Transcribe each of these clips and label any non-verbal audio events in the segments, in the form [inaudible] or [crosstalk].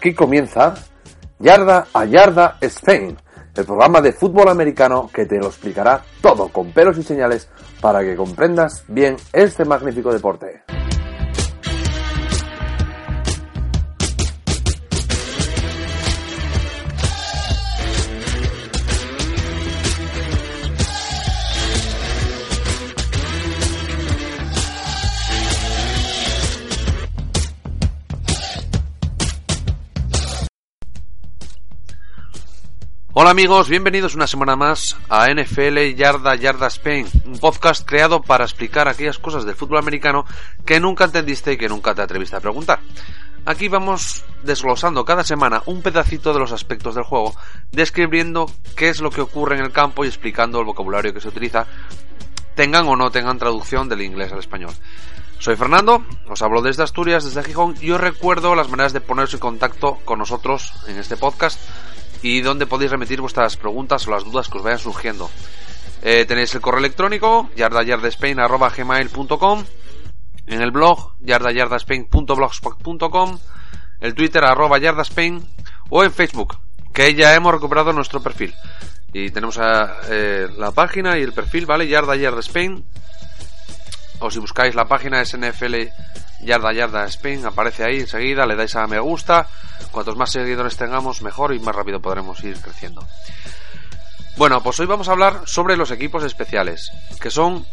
Aquí comienza Yarda a Yarda Spain, el programa de fútbol americano que te lo explicará todo con pelos y señales para que comprendas bien este magnífico deporte. Hola amigos, bienvenidos una semana más a NFL Yarda Yarda Spain, un podcast creado para explicar aquellas cosas del fútbol americano que nunca entendiste y que nunca te atreviste a preguntar. Aquí vamos desglosando cada semana un pedacito de los aspectos del juego, describiendo qué es lo que ocurre en el campo y explicando el vocabulario que se utiliza, tengan o no tengan traducción del inglés al español. Soy Fernando, os hablo desde Asturias, desde Gijón, y os recuerdo las maneras de ponerse en contacto con nosotros en este podcast y donde podéis remitir vuestras preguntas o las dudas que os vayan surgiendo. Eh, tenéis el correo electrónico yardayardaspain.gmail.com en el blog yardayardaspain.blogspot.com el twitter arroba yardaspain o en Facebook que ya hemos recuperado nuestro perfil y tenemos eh, la página y el perfil, ¿vale? Yarda Spain o si buscáis la página SNFL Yarda Yarda Spain, aparece ahí enseguida, le dais a me gusta. Cuantos más seguidores tengamos, mejor y más rápido podremos ir creciendo. Bueno, pues hoy vamos a hablar sobre los equipos especiales, que son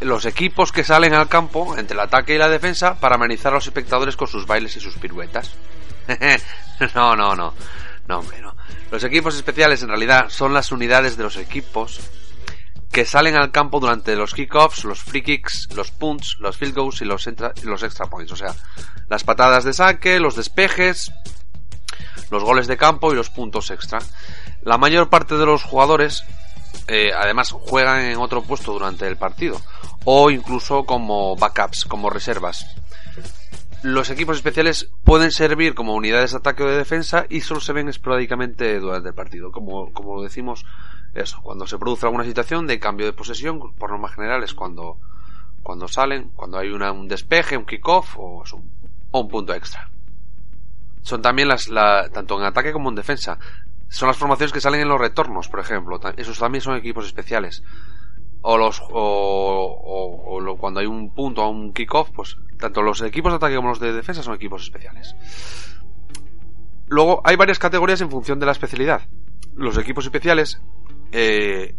los equipos que salen al campo entre el ataque y la defensa para amenizar a los espectadores con sus bailes y sus piruetas. [laughs] no, no, no. No, no. Los equipos especiales en realidad son las unidades de los equipos que salen al campo durante los kickoffs, los free kicks, los punts, los field goals y los, los extra points. O sea, las patadas de saque, los despejes, los goles de campo y los puntos extra. La mayor parte de los jugadores, eh, además, juegan en otro puesto durante el partido. O incluso como backups, como reservas. Los equipos especiales pueden servir como unidades de ataque o de defensa y solo se ven esporádicamente durante el partido. Como, como decimos, eso, cuando se produce alguna situación de cambio de posesión, por norma general es cuando, cuando salen, cuando hay una, un despeje, un kickoff o, un, o un punto extra. Son también las, la, tanto en ataque como en defensa. Son las formaciones que salen en los retornos, por ejemplo. Esos también son equipos especiales. O los, o, o, cuando hay un punto o un kickoff, pues tanto los equipos de ataque como los de defensa son equipos especiales. Luego hay varias categorías en función de la especialidad. Los equipos especiales eh,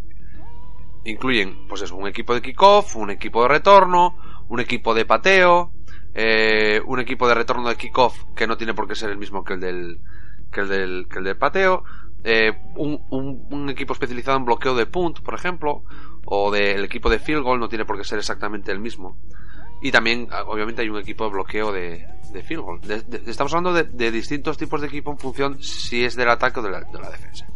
incluyen, pues eso, un equipo de kickoff, un equipo de retorno, un equipo de pateo, eh, un equipo de retorno de kickoff que no tiene por qué ser el mismo que el del, que el del, que el del pateo, eh, un, un, equipo especializado en bloqueo de punt, por ejemplo, o del equipo de field goal no tiene por qué ser exactamente el mismo. Y también, ah, obviamente, hay un equipo de bloqueo de, de field goal. estamos hablando de, distintos tipos de equipo en función si es del ataque o de la, de la defensa.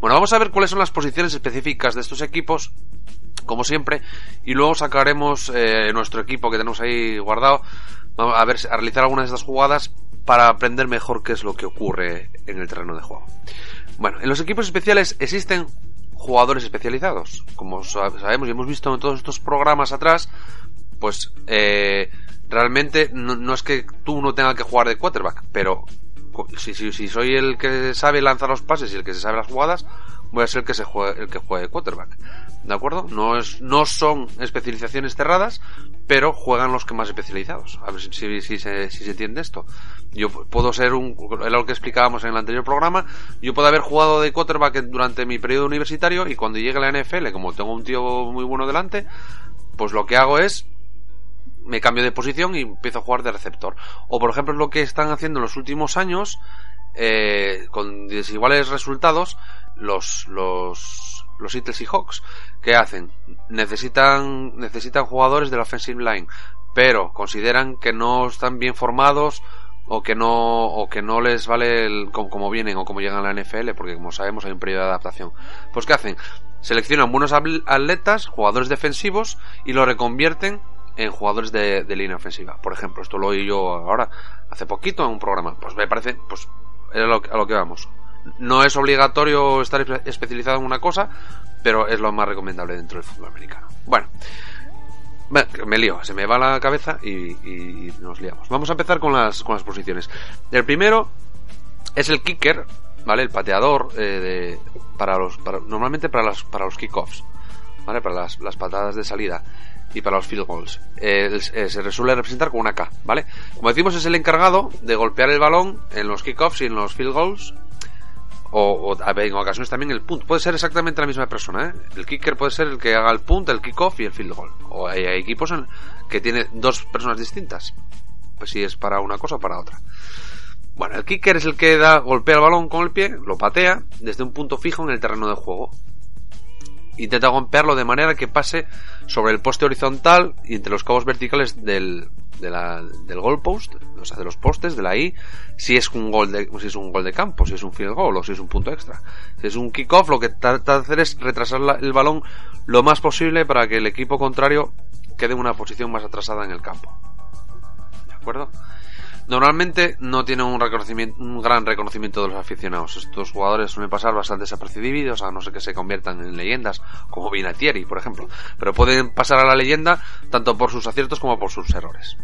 Bueno, vamos a ver cuáles son las posiciones específicas de estos equipos, como siempre, y luego sacaremos eh, nuestro equipo que tenemos ahí guardado, a ver, a realizar algunas de estas jugadas para aprender mejor qué es lo que ocurre en el terreno de juego. Bueno, en los equipos especiales existen jugadores especializados, como sabemos y hemos visto en todos estos programas atrás, pues eh, realmente no, no, es que tú no tengas que jugar de quarterback, pero si, si, soy el que sabe lanzar los pases y el que se sabe las jugadas, voy a ser el que se juegue, el que juegue quarterback. ¿De acuerdo? No es, no son especializaciones cerradas, pero juegan los que más especializados. A ver si, si, si, se, si se entiende esto. Yo puedo ser un, lo que explicábamos en el anterior programa, yo puedo haber jugado de quarterback durante mi periodo universitario y cuando llegue la NFL, como tengo un tío muy bueno delante, pues lo que hago es me cambio de posición y empiezo a jugar de receptor. O por ejemplo lo que están haciendo en los últimos años, eh, con desiguales resultados, los, los, los Eagles y Hawks. ¿Qué hacen? Necesitan, necesitan jugadores de la offensive line, pero consideran que no están bien formados o que no o que no les vale el, como, vienen o como llegan a la NFL porque como sabemos hay un periodo de adaptación pues qué hacen seleccionan buenos atletas jugadores defensivos y lo reconvierten en jugadores de, línea ofensiva. Por ejemplo, esto lo oí yo ahora, hace poquito en un programa. Pues me parece, pues, a lo que vamos. No es obligatorio estar especializado en una cosa, pero es lo más recomendable dentro del fútbol americano. Bueno, me lío, se me va la cabeza y, nos liamos. Vamos a empezar con las, con las posiciones. El primero es el kicker, ¿vale? El pateador eh, de, para los, para, normalmente para, las, para los kickoffs, ¿vale? Para las, las patadas de salida y para los field goals. Eh, se suele representar con una K, ¿vale? Como decimos, es el encargado de golpear el balón en los kickoffs y en los field goals. O, en ocasiones también el punt. Puede ser exactamente la misma persona, ¿eh? El kicker puede ser el que haga el punt, el kickoff y el field goal. O hay, equipos que tiene dos personas distintas. Pues si es para una cosa o para otra. Bueno, el kicker es el que da, golpea el balón con el pie, lo patea desde un punto fijo en el terreno de juego intenta golpearlo de manera que pase sobre el poste horizontal y entre los cabos verticales del, de la, del goalpost, o sea, de los postes, de la I, si es un gol de, si es un gol de campo, si es un field goal o si es un punto extra. Si es un kickoff, lo que trata de hacer es retrasar el balón lo más posible para que el equipo contrario quede en una posición más atrasada en el campo. ¿De acuerdo? Normalmente no tiene un, reconocimiento, un gran reconocimiento de los aficionados. Estos jugadores suelen pasar bastante desapercibidos, a no ser que se conviertan en leyendas, como Vinatieri, por ejemplo. Pero pueden pasar a la leyenda tanto por sus aciertos como por sus errores.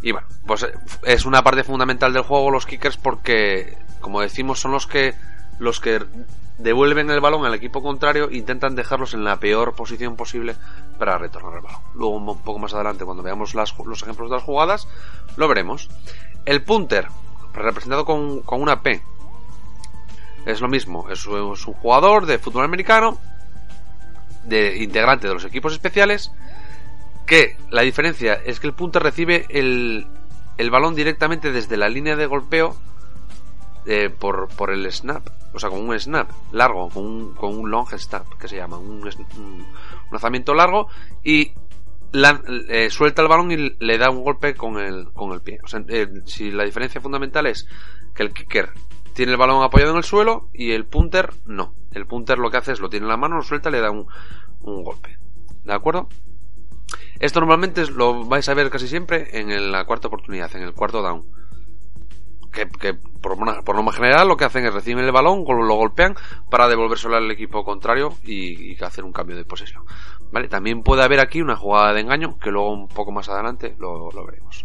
Y bueno, pues eh, es una parte fundamental del juego los kickers porque, como decimos, son los que los que devuelven el balón al equipo contrario e intentan dejarlos en la peor posición posible para retornar el balón. Luego, un poco más adelante, cuando veamos los ejemplos de las jugadas, lo veremos. El punter, representado con, una P, es lo mismo, es, un jugador de fútbol americano, de integrante de los equipos especiales, que la diferencia es que el punter recibe el, el balón directamente desde la línea de golpeo eh, por, por el snap, o sea, con un snap largo, con un, con un long snap, que se llama, un, lanzamiento largo, y eh, suelta el balón y le da un golpe con el, con el pie. O sea, eh, si la diferencia fundamental es que el kicker tiene el balón apoyado en el suelo y el punter no. El punter lo que hace es lo tiene en la mano, lo suelta y le da un, un golpe. ¿De acuerdo? Esto normalmente lo vais a ver casi siempre en la cuarta oportunidad, en el cuarto down que, por, por, norma general lo que hacen es reciben el balón, lo golpean para devolvérselo al equipo contrario y, hacer un cambio de posesión. ¿Vale? También puede haber aquí una jugada de engaño que luego un poco más adelante lo, veremos.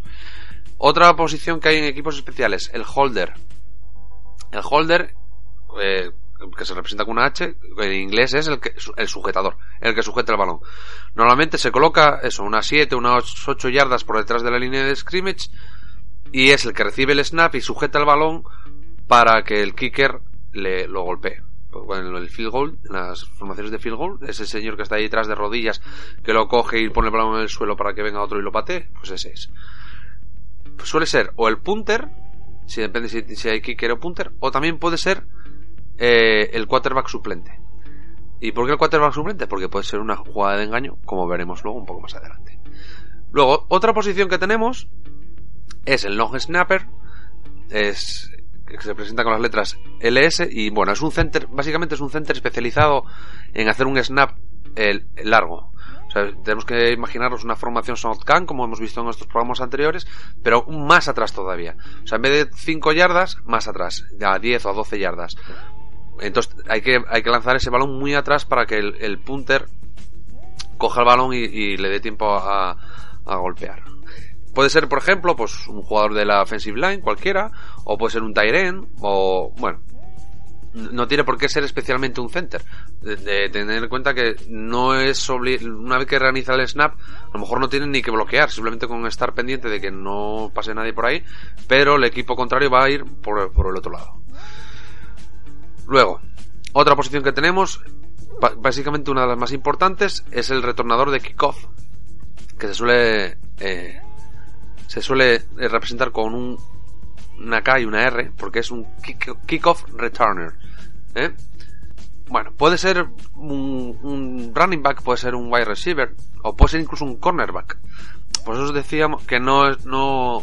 Otra posición que hay en equipos especiales, el holder. El holder, eh, que se representa con una H, en inglés es el, que, el sujetador, el que sujeta el balón. Normalmente se coloca eso, unas 7, unas 8 yardas por detrás de la línea de scrimmage y es el que recibe el snap y sujeta el balón para que el kicker le lo golpee. Pues en el field goal, en las formaciones de field goal, ese señor que está ahí detrás de rodillas que lo coge y pone el balón en el suelo para que venga otro y lo patee, pues ese es. Pues suele ser o el punter, si depende si, hay kicker o punter, o también puede ser eh, el quarterback suplente. ¿Y por qué el quarterback suplente? Porque puede ser una jugada de engaño, como veremos luego un poco más adelante. Luego, otra posición que tenemos es el long snapper, es que se presenta con las letras LS y bueno, es un center, básicamente es un center especializado en hacer un snap largo. O sea, tenemos que imaginarnos una formación shotgun, como hemos visto en nuestros programas anteriores, pero más atrás todavía. O sea, en vez de 5 yardas, más atrás, a 10 o a 12 yardas. Entonces hay que, hay que lanzar ese balón muy atrás para que el, punter coja el balón y, le dé tiempo a golpear. Puede ser, por ejemplo, pues un jugador de la offensive line, cualquiera, o puede ser un Tyren, o bueno, no tiene por qué ser especialmente un center. De, tener en cuenta que no es una vez que realiza el snap, a lo mejor no tiene ni que bloquear, simplemente con estar pendiente de que no pase nadie por ahí, pero el equipo contrario va a ir por, por el otro lado. Luego, otra posición que tenemos, básicamente una de las más importantes, es el retornador de kickoff, que se suele eh, se suele eh, representar con un, una K y una R, porque es un kickoff returner. ¿eh? Bueno, puede ser un, running back, puede ser un wide receiver, o puede ser incluso un cornerback. Por eso os decíamos que no, no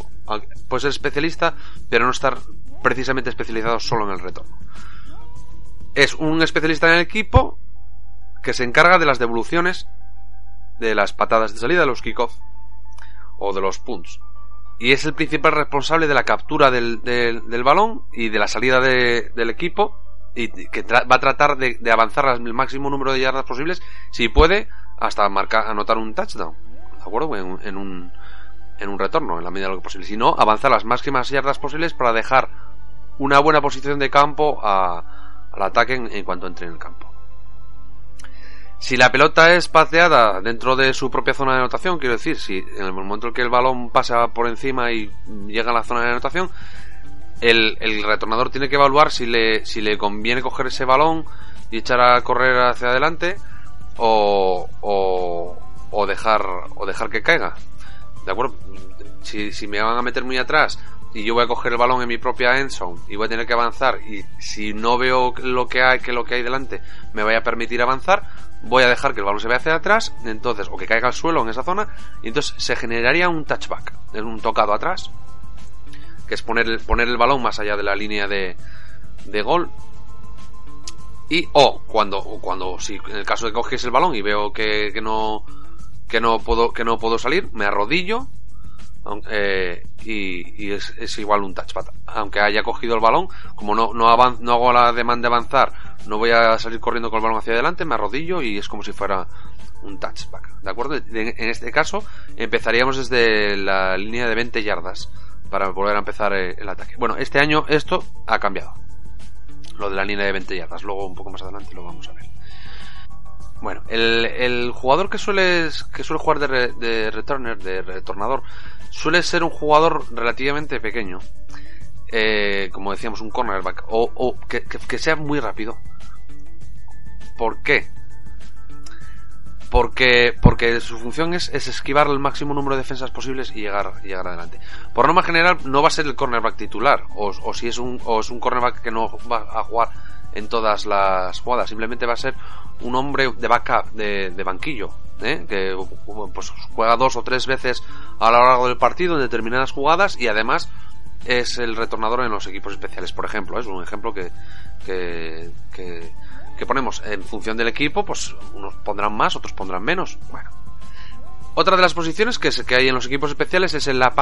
puede ser especialista, pero no estar precisamente especializado solo en el retorno. Es un especialista en el equipo que se encarga de las devoluciones de las patadas de salida de los kickoff o de los punts y es el principal responsable de la captura del, del, balón y de la salida del equipo y que va a tratar de, avanzar el máximo número de yardas posibles si puede hasta marcar anotar un touchdown de acuerdo en, un en un retorno en la medida de lo posible si no avanzar las máximas yardas posibles para dejar una buena posición de campo al ataque en, cuanto entre en el campo. Si la pelota es pateada dentro de su propia zona de anotación, quiero decir, si en el momento en que el balón pasa por encima y llega a la zona de anotación, el, el retornador tiene que evaluar si le, si le conviene coger ese balón y echar a correr hacia adelante o, o, o dejar o dejar que caiga. ¿De acuerdo? Si, si me van a meter muy atrás y yo voy a coger el balón en mi propia end zone y voy a tener que avanzar y si no veo lo que hay que lo que hay delante me vaya a permitir avanzar voy a dejar que el balón se vea hacia atrás entonces o que caiga al suelo en esa zona y entonces se generaría un touchback es un tocado atrás que es poner el, poner el balón más allá de la línea de, de gol. Y o cuando cuando si en el caso de que el balón y veo que, que no que no puedo que no puedo salir me arrodillo eh, y, es, igual un touchpad aunque haya cogido el balón como no no, no hago la demanda de avanzar no voy a salir corriendo con el balón hacia adelante me arrodillo y es como si fuera un touchback de acuerdo en, este caso empezaríamos desde la línea de 20 yardas para volver a empezar eh, el ataque bueno este año esto ha cambiado lo de la línea de 20 yardas luego un poco más adelante lo vamos a ver bueno, el, jugador que suele, que suele jugar de returner, de retornador, suele ser un jugador relativamente pequeño. Eh, como decíamos, un cornerback. O, o que, que, sea muy rápido. ¿Por qué? Porque, porque su función es, es, esquivar el máximo número de defensas posibles y llegar, llegar adelante. Por norma general, no va a ser el cornerback titular. O, o si es un, o es un cornerback que no va a jugar en todas las jugadas. Simplemente va a ser un hombre de backup, de, de banquillo, ¿eh? que pues, juega dos o tres veces a lo largo del partido en determinadas jugadas y además es el retornador en los equipos especiales, por ejemplo. Es un ejemplo que, que, ponemos en función del equipo, pues unos pondrán más, otros pondrán menos. Bueno. Otra de las posiciones que, que hay en los equipos especiales es el up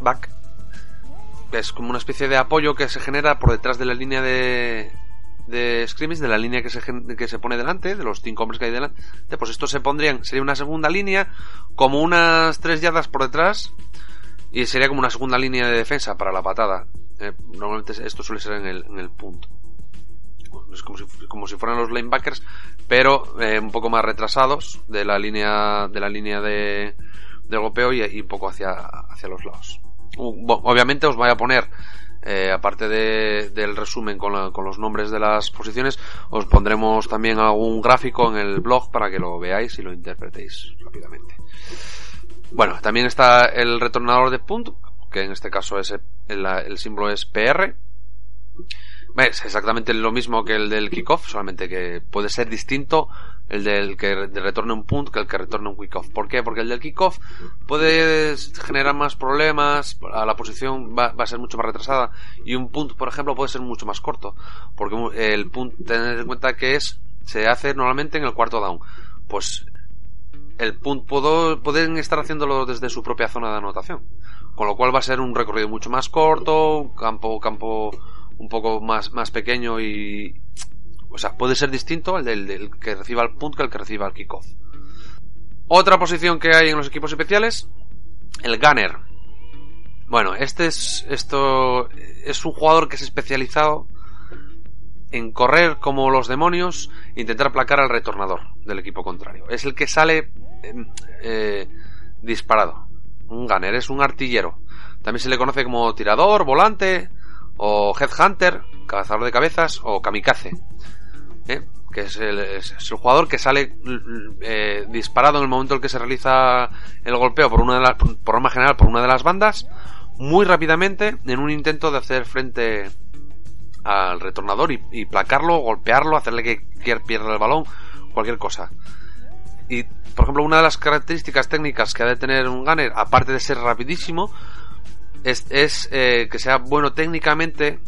back, que es como una especie de apoyo que se genera por detrás de la línea de, de scrimmage, de la línea que se, que se pone delante, de los cinco hombres que hay delante, pues estos se pondrían, sería una segunda línea, como unas tres yardas por detrás, y sería como una segunda línea de defensa para la patada. Eh, normalmente esto suele ser en el, en el punto. Es como si, como si fueran los linebackers, pero eh, un poco más retrasados de la línea de la línea de, de golpeo y, un poco hacia, hacia los lados. Obviamente os voy a poner eh, aparte de, del resumen con, con, los nombres de las posiciones, os pondremos también algún gráfico en el blog para que lo veáis y lo interpretéis rápidamente. Bueno, también está el retornador de punt, que en este caso es el, símbolo es PR. Es exactamente lo mismo que el del kickoff, solamente que puede ser distinto el del que retorne un punt que el que retorne un kickoff. ¿Por qué? Porque el del kickoff puede generar más problemas, la posición va, a ser mucho más retrasada y un punt, por ejemplo, puede ser mucho más corto. Porque el punt, tened en cuenta que es, se hace normalmente en el cuarto down. Pues el punt puedo, pueden estar haciéndolo desde su propia zona de anotación. Con lo cual va a ser un recorrido mucho más corto, campo, campo un poco más, más pequeño y, o sea, puede ser distinto el del, que reciba el punt que el que reciba el kickoff. Otra posición que hay en los equipos especiales, el gunner. Bueno, este es, esto es un jugador que es especializado en correr como los demonios e intentar aplacar al retornador del equipo contrario. Es el que sale eh, disparado. Un gunner, es un artillero. También se le conoce como tirador, volante, o headhunter, cazador de cabezas, o kamikaze. ¿eh? que es el, jugador que sale eh, disparado en el momento en el que se realiza el golpeo por una de las, por general por una de las bandas, muy rápidamente en un intento de hacer frente al retornador y, placarlo, golpearlo, hacerle que pierda el balón, cualquier cosa. Y, por ejemplo, una de las características técnicas que ha de tener un gunner, aparte de ser rapidísimo, es, es eh, que sea bueno técnicamente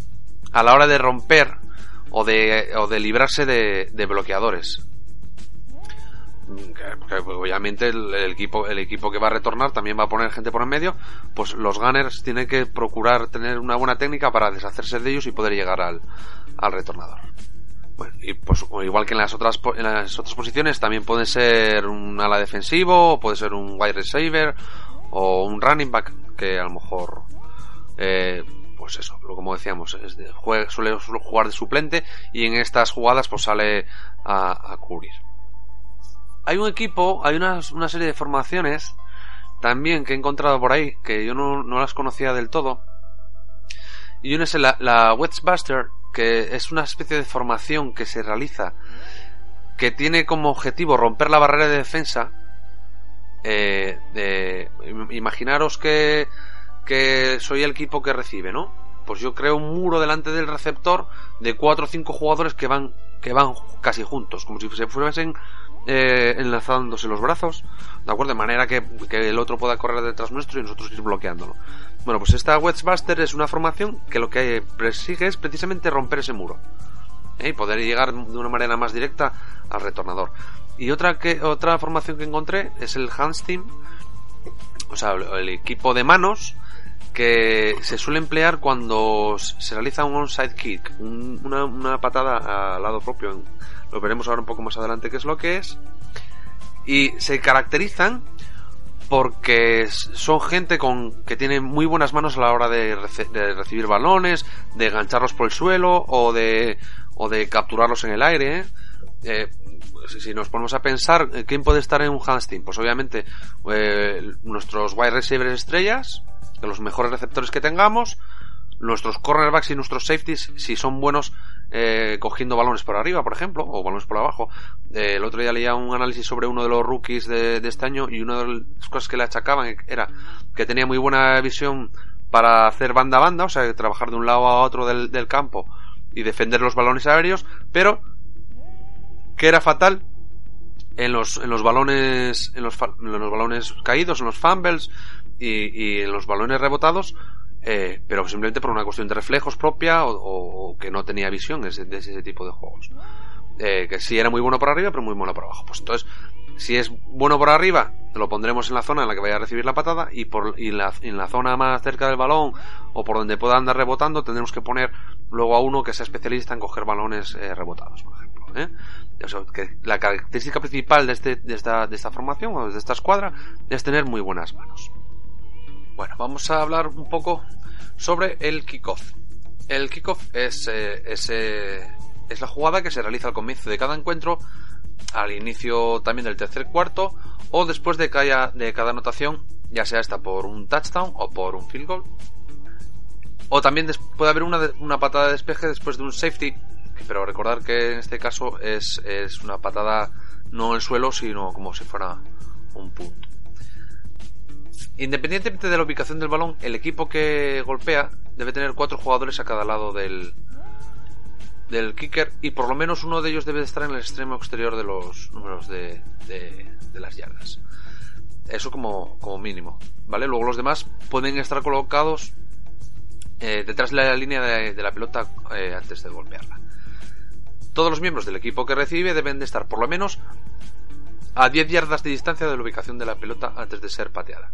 a la hora de romper o de, o de librarse de, bloqueadores. Obviamente el, equipo el equipo que va a retornar también va a poner gente por en medio pues los gunners tienen que procurar tener una buena técnica para deshacerse de ellos y poder llegar al, al retornador bueno, y pues igual que en las otras en las otras posiciones también puede ser un ala defensivo puede ser un wide receiver o un running back que a lo mejor eh, pues eso, como decíamos, suele, jugar de suplente y en estas jugadas pues sale a, cubrir. Hay un equipo, hay una, serie de formaciones también que he encontrado por ahí, que yo no, las conocía del todo. Y una es la, la Wetsbuster, que es una especie de formación que se realiza, que tiene como objetivo romper la barrera de defensa. Eh, imaginaros que que soy el equipo que recibe, ¿no? Pues yo creo un muro delante del receptor de cuatro o cinco jugadores que van que van casi juntos, como si se fuesen eh, enlazándose los brazos, ¿de acuerdo? De manera que, el otro pueda correr detrás nuestro y nosotros ir bloqueándolo. Bueno, pues esta Wedgebuster es una formación que lo que persigue es precisamente romper ese muro ¿eh? y poder llegar de una manera más directa al retornador. Y otra que otra formación que encontré es el Hands Team, o sea, el equipo de manos que se suele emplear cuando se realiza un onside kick, una, patada al lado propio. Lo veremos ahora un poco más adelante qué es lo que es. Y se caracterizan porque son gente con que tiene muy buenas manos a la hora de, recibir balones, de engancharlos por el suelo o de, o de capturarlos en el aire. Eh, si nos ponemos a pensar, ¿quién puede estar en un team? Pues obviamente eh, nuestros wide receivers estrellas, de los mejores receptores que tengamos, nuestros cornerbacks y nuestros safeties, si son buenos eh, cogiendo balones por arriba, por ejemplo, o balones por abajo. Eh, el otro día leía un análisis sobre uno de los rookies de, este año y una de las cosas que le achacaban era que tenía muy buena visión para hacer banda a banda, o sea, trabajar de un lado a otro del, del campo y defender los balones aéreos, pero que era fatal en los, en los balones en los, en los balones caídos, en los fumbles, y, en los balones rebotados, eh, pero simplemente por una cuestión de reflejos propia o, que no tenía visión de ese, tipo de juegos. Eh, que sí era muy bueno por arriba, pero muy bueno por abajo. Pues entonces, si es bueno por arriba, lo pondremos en la zona en la que vaya a recibir la patada y por y la, en la zona más cerca del balón o por donde pueda andar rebotando, tendremos que poner luego a uno que sea especialista en coger balones eh, rebotados, por ejemplo. que la característica principal de, este, de, esta, de esta formación o de esta escuadra es tener muy buenas manos. Bueno, vamos a hablar un poco sobre el kickoff. El kickoff es, eh, eh, es, la jugada que se realiza al comienzo de cada encuentro, al inicio también del tercer cuarto o después de cada, de cada anotación, ya sea esta por un touchdown o por un field goal. O también puede haber una, una patada de despeje después de un safety, pero recordar que en este caso es, es una patada no en el suelo, sino como si fuera un punto. Independientemente de la ubicación del balón, el equipo que golpea debe tener cuatro jugadores a cada lado del, del kicker y por lo menos uno de ellos debe estar en el extremo exterior de los números de, de, las yardas. Eso como, como, mínimo. ¿Vale? Luego los demás pueden estar colocados eh, detrás de la línea de, la pelota eh, antes de golpearla. Todos los miembros del equipo que recibe deben de estar por lo menos a 10 yardas de distancia de la ubicación de la pelota antes de ser pateada.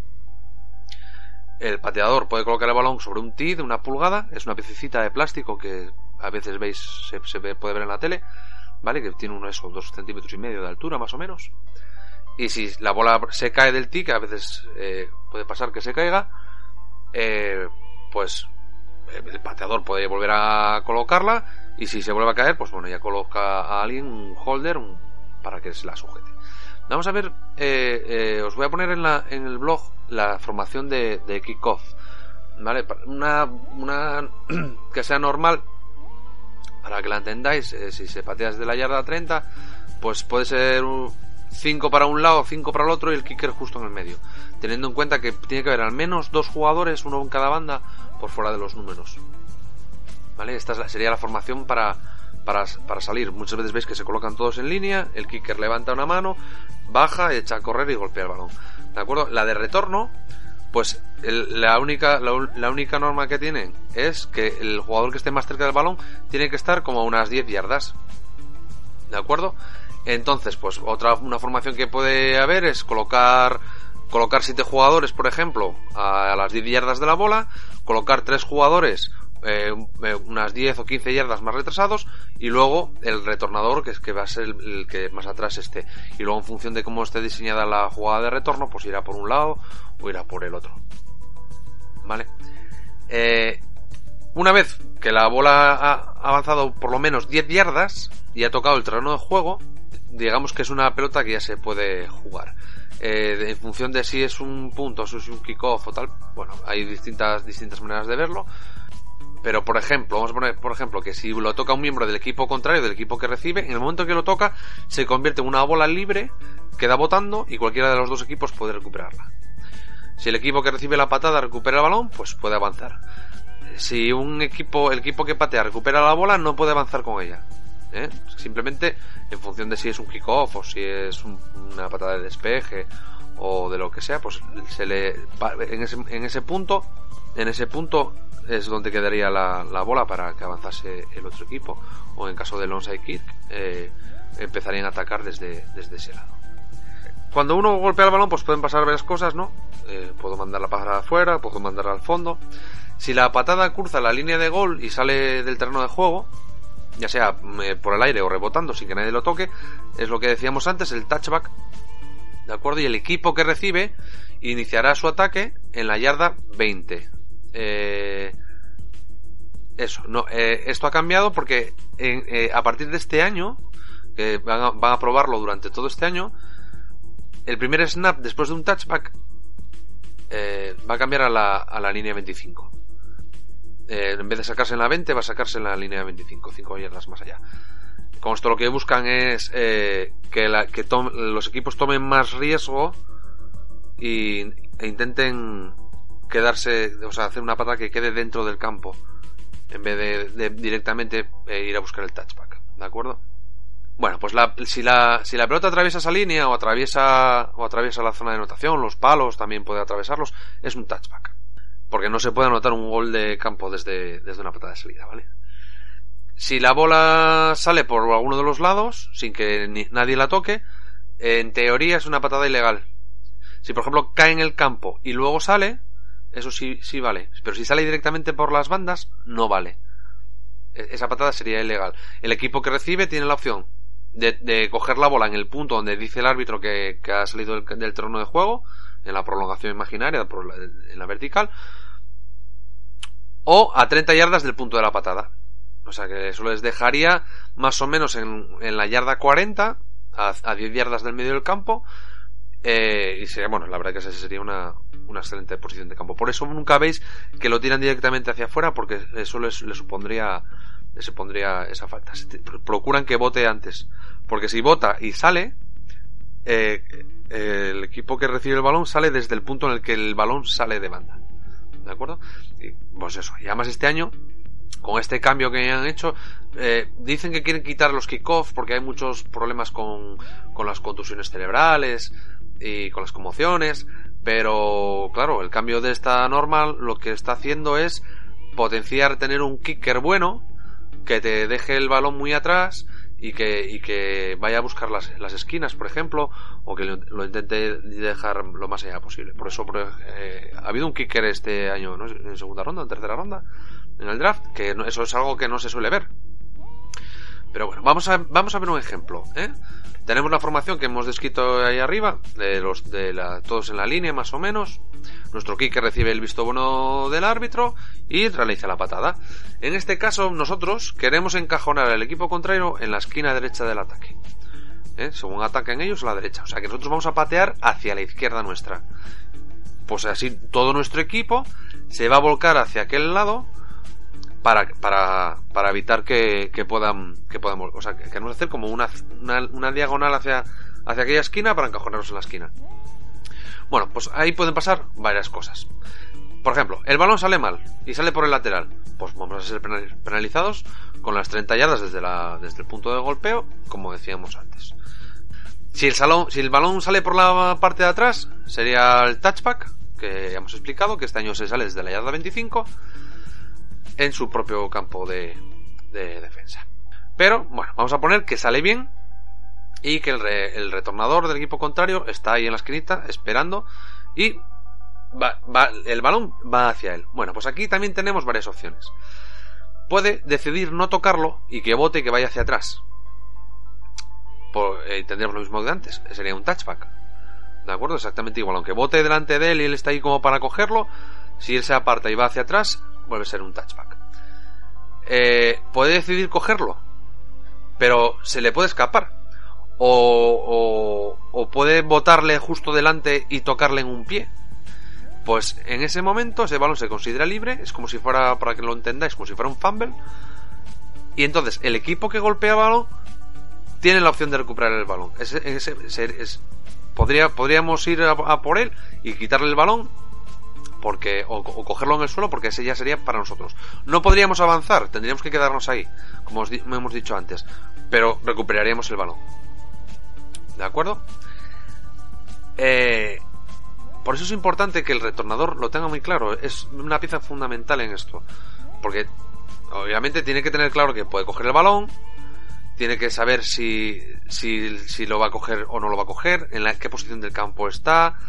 El pateador puede colocar el balón sobre un tee de una pulgada, es una piececita de plástico que a veces veis, se, puede ver en la tele, ¿vale? Que tiene uno eso, dos centímetros y medio de altura más o menos. Y si la bola se cae del tee, que a veces eh, puede pasar que se caiga, eh, pues el pateador puede volver a colocarla y si se vuelve a caer, pues bueno, ya coloca a alguien un holder para que se la sujete. Vamos a ver, eh, eh, os voy a poner en, la, en el blog la formación de, de kickoff. ¿Vale? Una, una [clears throat] que sea normal, para que la entendáis, eh, si se patea desde la yarda 30, pues puede ser 5 para un lado, 5 para el otro y el kicker justo en el medio. Teniendo en cuenta que tiene que haber al menos dos jugadores, uno en cada banda, por fuera de los números. ¿Vale? Esta sería la formación para, para, para, salir. Muchas veces veis que se colocan todos en línea, el kicker levanta una mano, baja, echa a correr y golpea el balón. ¿De acuerdo? La de retorno, pues la, única, la, única norma que tiene es que el jugador que esté más cerca del balón tiene que estar como a unas 10 yardas. ¿De acuerdo? Entonces, pues otra una formación que puede haber es colocar colocar 7 jugadores, por ejemplo, a, a las 10 yardas de la bola, colocar 3 jugadores eh, eh, unas 10 o 15 yardas más retrasados y luego el retornador que es que va a ser el, que más atrás esté y luego en función de cómo esté diseñada la jugada de retorno pues irá por un lado o irá por el otro vale eh, una vez que la bola ha avanzado por lo menos 10 yardas y ha tocado el terreno de juego, digamos que es una pelota que ya se puede jugar. En función de si es un punto si es un kickoff o tal, bueno, hay distintas, distintas maneras de verlo. Pero por ejemplo, vamos a poner, por ejemplo, que si lo toca un miembro del equipo contrario, del equipo que recibe, en el momento que lo toca, se convierte en una bola libre, queda botando y cualquiera de los dos equipos puede recuperarla. Si el equipo que recibe la patada recupera el balón, pues puede avanzar. Si un equipo, el equipo que patea recupera la bola, no puede avanzar con ella. ¿eh? Simplemente en función de si es un kickoff o si es una patada de despeje o de lo que sea, pues se le en ese, en ese punto, en ese punto es donde quedaría la, bola para que avanzase el otro equipo. O en caso del onside kick, eh, empezarían a atacar desde, desde ese lado. Cuando uno golpea el balón, pues pueden pasar varias cosas, ¿no? Eh, puedo mandar la para afuera, puedo mandarla al fondo. Si la patada cruza la línea de gol y sale del terreno de juego, ya sea eh, por el aire o rebotando sin que nadie lo toque, es lo que decíamos antes, el touchback. ¿De acuerdo? Y el equipo que recibe iniciará su ataque en la yarda 20. Eh, eso, no, eh, esto ha cambiado porque a partir de este año, que van a, probarlo durante todo este año, el primer snap después de un touchback va a cambiar a la, a la línea 25. Eh, en vez de sacarse en la 20, va a sacarse en la línea 25, 5 yardas más allá. Con esto lo que buscan es eh, que, la, los equipos tomen más riesgo y, e intenten quedarse, o sea, hacer una pata que quede dentro del campo en vez de, directamente eh, ir a buscar el touchback, ¿de acuerdo? Bueno, pues la, si, la, si la pelota atraviesa esa línea o atraviesa, o atraviesa la zona de anotación, los palos también puede atravesarlos, es un touchback porque no se puede anotar un gol de campo desde, desde una patada de salida, ¿vale? Si la bola sale por alguno de los lados, sin que nadie la toque, en teoría es una patada ilegal. Si por ejemplo cae en el campo y luego sale, eso sí, sí vale. Pero si sale directamente por las bandas, no vale. E, esa patada sería ilegal. El equipo que recibe tiene la opción de, coger la bola en el punto donde dice el árbitro que, ha salido del, del trono de juego, en la prolongación imaginaria, en la vertical, o a 30 yardas del punto de la patada. O sea que eso les dejaría más o menos en, la yarda 40, a, 10 yardas del medio del campo, eh, y sería, bueno, la verdad que esa sería una, una excelente posición de campo. Por eso nunca veis que lo tiran directamente hacia afuera, porque eso les, supondría, les supondría esa falta. Procuran que vote antes, porque si vota y sale, eh, el equipo que recibe el balón sale desde el punto en el que el balón sale de banda. ¿De acuerdo? Y, pues eso, y además este año, con este cambio que han hecho, eh, dicen que quieren quitar los kickoffs porque hay muchos problemas con, con las contusiones cerebrales y con las conmociones, pero claro, el cambio de esta norma lo que está haciendo es potenciar tener un kicker bueno que te deje el balón muy atrás y que, y que vaya a buscar las, las esquinas, por ejemplo, o que lo, intente dejar lo más allá posible. Por eso eh, ha habido un kicker este año, ¿no? en segunda ronda, en tercera ronda, en el draft, que eso es algo que no se suele ver. Pero bueno, vamos a, vamos a ver un ejemplo. ¿eh? Tenemos la formación que hemos descrito ahí arriba, de los de la, todos en la línea más o menos. Nuestro kicker recibe el visto bueno del árbitro y realiza la patada. En este caso, nosotros queremos encajonar al equipo contrario en la esquina derecha del ataque. ¿Eh? Según atacan ellos, a la derecha. O sea que nosotros vamos a patear hacia la izquierda nuestra. Pues así todo nuestro equipo se va a volcar hacia aquel lado para, para, para evitar que, que puedan, que podamos, o sea, que queremos hacer como una, una, diagonal hacia, hacia aquella esquina para encajonarnos en la esquina. Bueno, pues ahí pueden pasar varias cosas. Por ejemplo, el balón sale mal y sale por el lateral. Pues vamos a ser penalizados con las 30 yardas desde, la, desde el punto de golpeo, como decíamos antes. Si el, salón, si el balón sale por la parte de atrás, sería el touchback, que hemos explicado, que este año se sale desde la yarda 25 en su propio campo de, de defensa. Pero, bueno, vamos a poner que sale bien y que el, retornador del equipo contrario está ahí en la esquinita esperando y el balón va hacia él. Bueno, pues aquí también tenemos varias opciones. Puede decidir no tocarlo y que bote y que vaya hacia atrás. Eh, tendríamos lo mismo que antes, sería un touchback. ¿De acuerdo? Exactamente igual. Aunque bote delante de él y él está ahí como para cogerlo, si él se aparta y va hacia atrás, vuelve a ser un touchback. Eh, puede decidir cogerlo, pero se le puede escapar. O, puede botarle justo delante y tocarle en un pie. Pues en ese momento ese balón se considera libre, es como si fuera, para que lo entendáis, como si fuera un fumble. Y entonces el equipo que golpea el balón tiene la opción de recuperar el balón. Ese- es- podría, podríamos ir a por él y quitarle el balón porque o, cogerlo en el suelo porque ese ya sería para nosotros. No podríamos avanzar, tendríamos que quedarnos ahí, como os hemos dicho antes, pero recuperaríamos el balón. ¿De acuerdo? Eh, por eso es importante que el retornador lo tenga muy claro. Es una pieza fundamental en esto. Porque obviamente tiene que tener claro que puede coger el balón, tiene que saber si, si, si lo va a coger o no lo va a coger, en la, qué posición del campo está,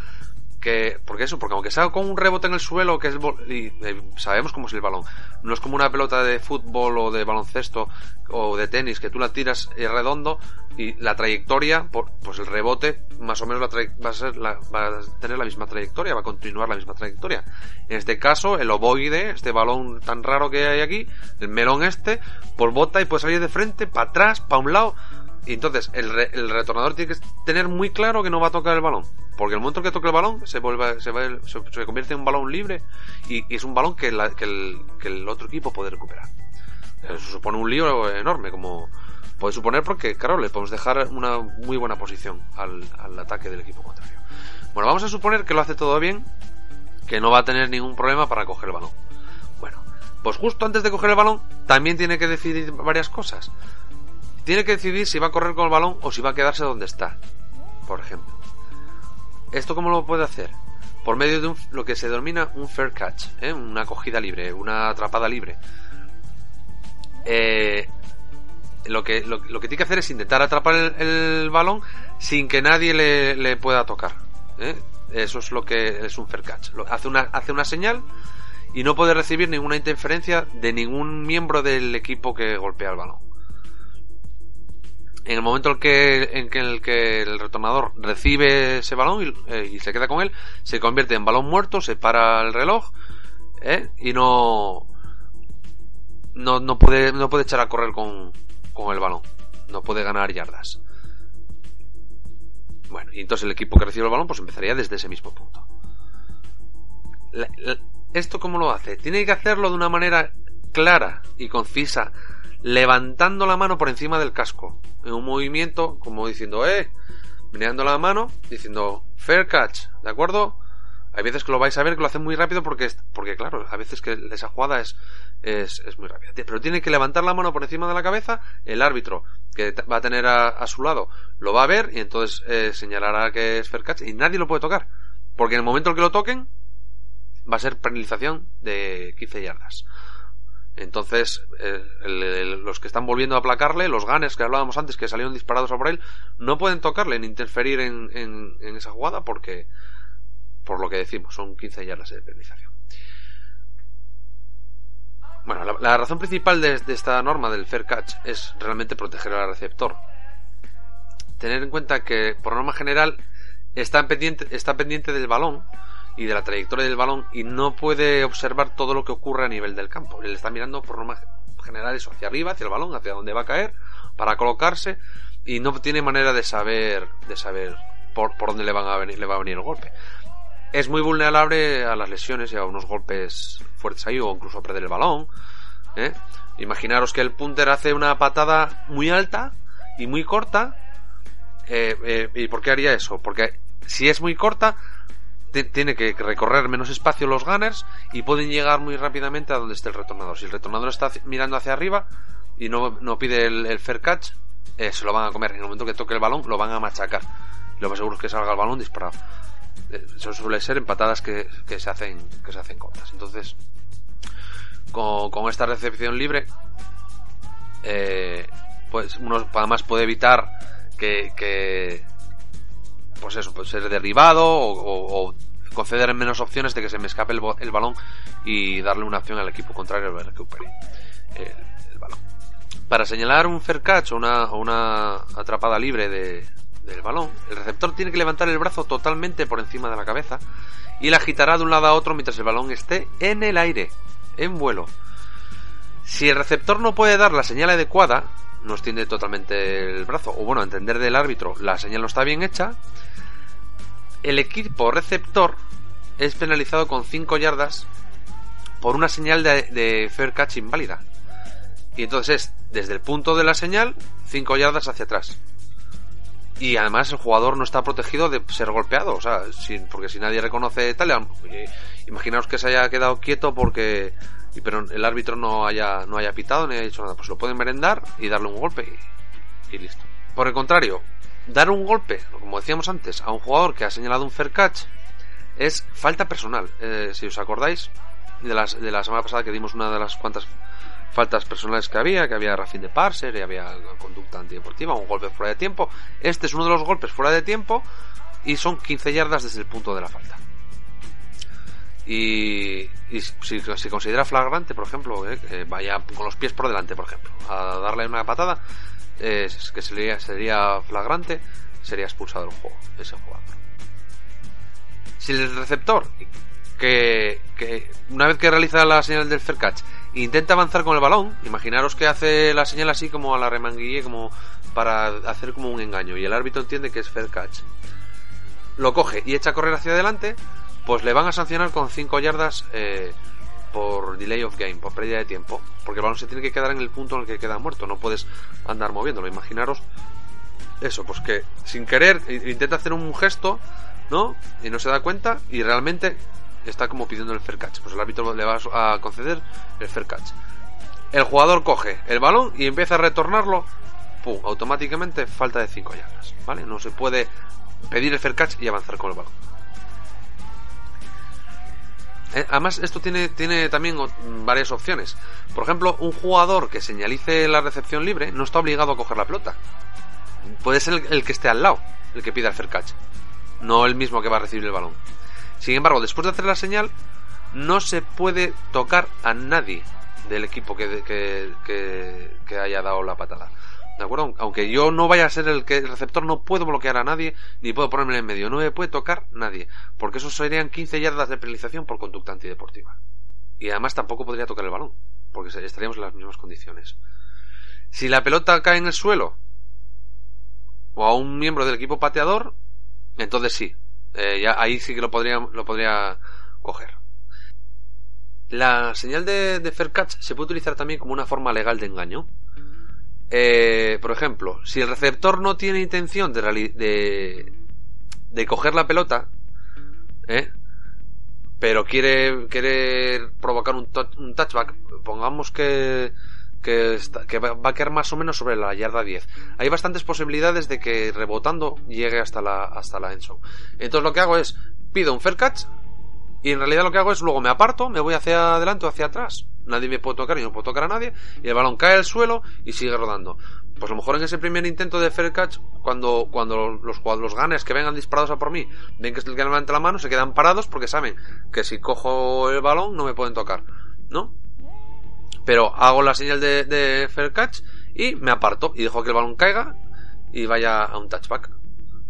que, porque eso, porque aunque sea con un rebote en el suelo, que es, y, eh, sabemos cómo es el balón, no es como una pelota de fútbol o de baloncesto o de tenis que tú la tiras eh, redondo y la trayectoria, por- pues el rebote más o menos la va a ser la- va a tener la misma trayectoria, va a continuar la misma trayectoria. En este caso, el ovoide, este balón tan raro que hay aquí, el melón este, por bota y puede salir de frente, para atrás, para un lado. Y entonces el, re- el retornador tiene que tener muy claro que no va a tocar el balón. Porque el momento que toque el balón se vuelve, se, se, convierte en un balón libre y, es un balón que, el, otro equipo puede recuperar. Eso supone un lío enorme, como puede suponer, porque, claro, le podemos dejar una muy buena posición al, al ataque del equipo contrario. Bueno, vamos a suponer que lo hace todo bien, que no va a tener ningún problema para coger el balón. Bueno, pues justo antes de coger el balón, también tiene que decidir varias cosas. Tiene que decidir si va a correr con el balón o si va a quedarse donde está, por ejemplo. ¿Esto cómo lo puede hacer? Por medio de un- lo que se denomina un fair catch, ¿eh? una acogida libre, una atrapada libre. Eh, lo, que, lo, que tiene que hacer es intentar atrapar el, balón sin que nadie le, pueda tocar. ¿eh? Eso es lo que es un fair catch. Hace, una, hace una señal y no puede recibir ninguna interferencia de ningún miembro del equipo que golpea el balón. En el momento en que, el, retornador recibe ese balón y, eh, y se queda con él, se convierte en balón muerto, se para el reloj ¿eh? y no, no, puede, no puede echar a correr con, con el balón. No puede ganar yardas. Bueno, y entonces el equipo que recibe el balón pues empezaría desde ese mismo punto. ¿Esto cómo lo hace? Tiene que hacerlo de una manera clara y concisa, levantando la mano por encima del casco, en un movimiento como diciendo, eh, meneando la mano, diciendo, fair catch, ¿de acuerdo? Hay veces que lo vais a ver que lo hacen muy rápido porque, porque claro, a veces que esa jugada es, es, es muy rápida. Pero tiene que levantar la mano por encima de la cabeza, el árbitro que va a tener a, a su lado lo va a ver y entonces eh, señalará que es fair catch y nadie lo puede tocar. Porque en el momento en que lo toquen, va a ser penalización de 15 yardas. Entonces, eh, el- los que están volviendo a aplacarle, los ganes que hablábamos antes, que salieron disparados a por él, no pueden tocarle ni interferir en, en- esa jugada porque, por lo que decimos, son 15 yardas de penalización. Bueno, la, la razón principal de, de esta norma del fair catch es realmente proteger al receptor. Tener en cuenta que, por norma general, está pendiente, está pendiente del balón y de la trayectoria del balón y no puede observar todo lo que ocurre a nivel del campo. Él está mirando por norma general eso, hacia arriba, hacia el balón, hacia dónde va a caer, para colocarse y no tiene manera de saber, de saber por, por dónde le, van a venir, le va a venir el golpe. Es muy vulnerable a las lesiones y a unos golpes fuertes ahí o incluso a perder el balón. ¿eh? Imaginaros que el punter hace una patada muy alta y muy corta. eh, eh, ¿Y por qué haría eso? Porque si es muy corta, tiene que recorrer menos espacio los gunners y pueden llegar muy rápidamente a donde esté el retornador. Si el retornador está mirando hacia arriba y no, no pide el, fair catch, eh, se lo van a comer. En el momento que toque el balón, lo van a machacar. Lo más seguro es que salga el balón disparado. Eh, Eso suele ser en patadas que, que se hacen que se hacen cortas. Entonces, con, con esta recepción libre, eh, pues uno además puede evitar que, que pues eso, pues ser derribado o, o- o conceder menos opciones de que se me escape el, el balón y darle una opción al equipo contrario para recupere el, balón. Para señalar un fair catch o una, una atrapada libre de, del balón, el receptor tiene que levantar el brazo totalmente por encima de la cabeza y la agitará de un lado a otro mientras el balón esté en el aire, en vuelo. Si el receptor no puede dar la señal adecuada, no extiende totalmente el brazo, o bueno, a entender del árbitro, la señal no está bien hecha, el equipo receptor es penalizado con 5 yardas por una señal de, de, fair catch inválida. Y entonces es desde el punto de la señal 5 yardas hacia atrás. Y además el jugador no está protegido de ser golpeado, o sea, sin, porque si nadie reconoce tal, eh, imaginaos que se haya quedado quieto porque pero el árbitro no haya no haya pitado ni haya dicho nada, pues lo pueden merendar y darle un golpe y listo. Por el contrario, dar un golpe, como decíamos antes, a un jugador que ha señalado un fair catch es falta personal. Eh, si os acordáis de, las, de la semana pasada que dimos una de las cuantas faltas personales que había, que había rafín de parser y había conducta antideportiva, un golpe fuera de tiempo. Este es uno de los golpes fuera de tiempo y son 15 yardas desde el punto de la falta. Y, si se considera flagrante, por ejemplo, eh, vaya con los pies por delante, por ejemplo, a darle una patada, eh, que sería, sería flagrante, sería expulsado del juego, ese jugador. Si el receptor, que, que una vez que realiza la señal del fair catch, intenta avanzar con el balón, imaginaros que hace la señal así como a la remanguille, como para hacer como un engaño, y el árbitro entiende que es fair catch. Lo coge y echa a correr hacia adelante, pues le van a sancionar con 5 yardas eh, por delay of game, por pérdida de tiempo. Porque el balón se tiene que quedar en el punto en el que queda muerto, no puedes andar moviéndolo. Imaginaros eso, pues que sin querer intenta hacer un gesto, ¿no? Y no se da cuenta y realmente está como pidiendo el fair catch. Pues el árbitro le va a conceder el fair catch. El jugador coge el balón y empieza a retornarlo, ¡pum! Automáticamente falta de 5 yardas, ¿vale? No se puede pedir el fair catch y avanzar con el balón. Eh, además, esto tiene, tiene también varias opciones. Por ejemplo, un jugador que señalice la recepción libre no está obligado a coger la pelota. Puede ser el, que esté al lado, el que pida fair catch, no el mismo que va a recibir el balón. Sin embargo, después de hacer la señal, no se puede tocar a nadie del equipo que, que haya dado la patada. ¿De acuerdo? Aunque yo no vaya a ser el que el receptor, no puedo bloquear a nadie, ni puedo ponerme en medio. No me puede tocar nadie. Porque eso serían 15 yardas de penalización por conducta antideportiva. Y además tampoco podría tocar el balón. Porque estaríamos en las mismas condiciones. Si la pelota cae en el suelo, o a un miembro del equipo pateador, entonces sí. Eh, ya ahí sí que lo podría, lo podría coger. La señal de, de fair catch se puede utilizar también como una forma legal de engaño. Eh, por ejemplo, si el receptor no tiene intención de, de, de coger la pelota, ¿eh? pero quiere, quiere provocar un, un touchback, pongamos que, que, que, va a quedar más o menos sobre la yarda 10. Hay bastantes posibilidades de que rebotando llegue hasta la, hasta la endzone. Entonces lo que hago es, pido un fair catch, y en realidad lo que hago es luego me aparto, me voy hacia adelante o hacia atrás. Nadie me puede tocar y no puedo tocar a nadie. Y el balón cae al suelo y sigue rodando. Pues a lo mejor en ese primer intento de fair catch, cuando, cuando los, los ganes que vengan disparados a por mí, ven que es el que levanta la mano, se quedan parados porque saben que si cojo el balón no me pueden tocar. ¿No? Pero hago la señal de, fair catch y me aparto y dejo que el balón caiga y vaya a un touchback.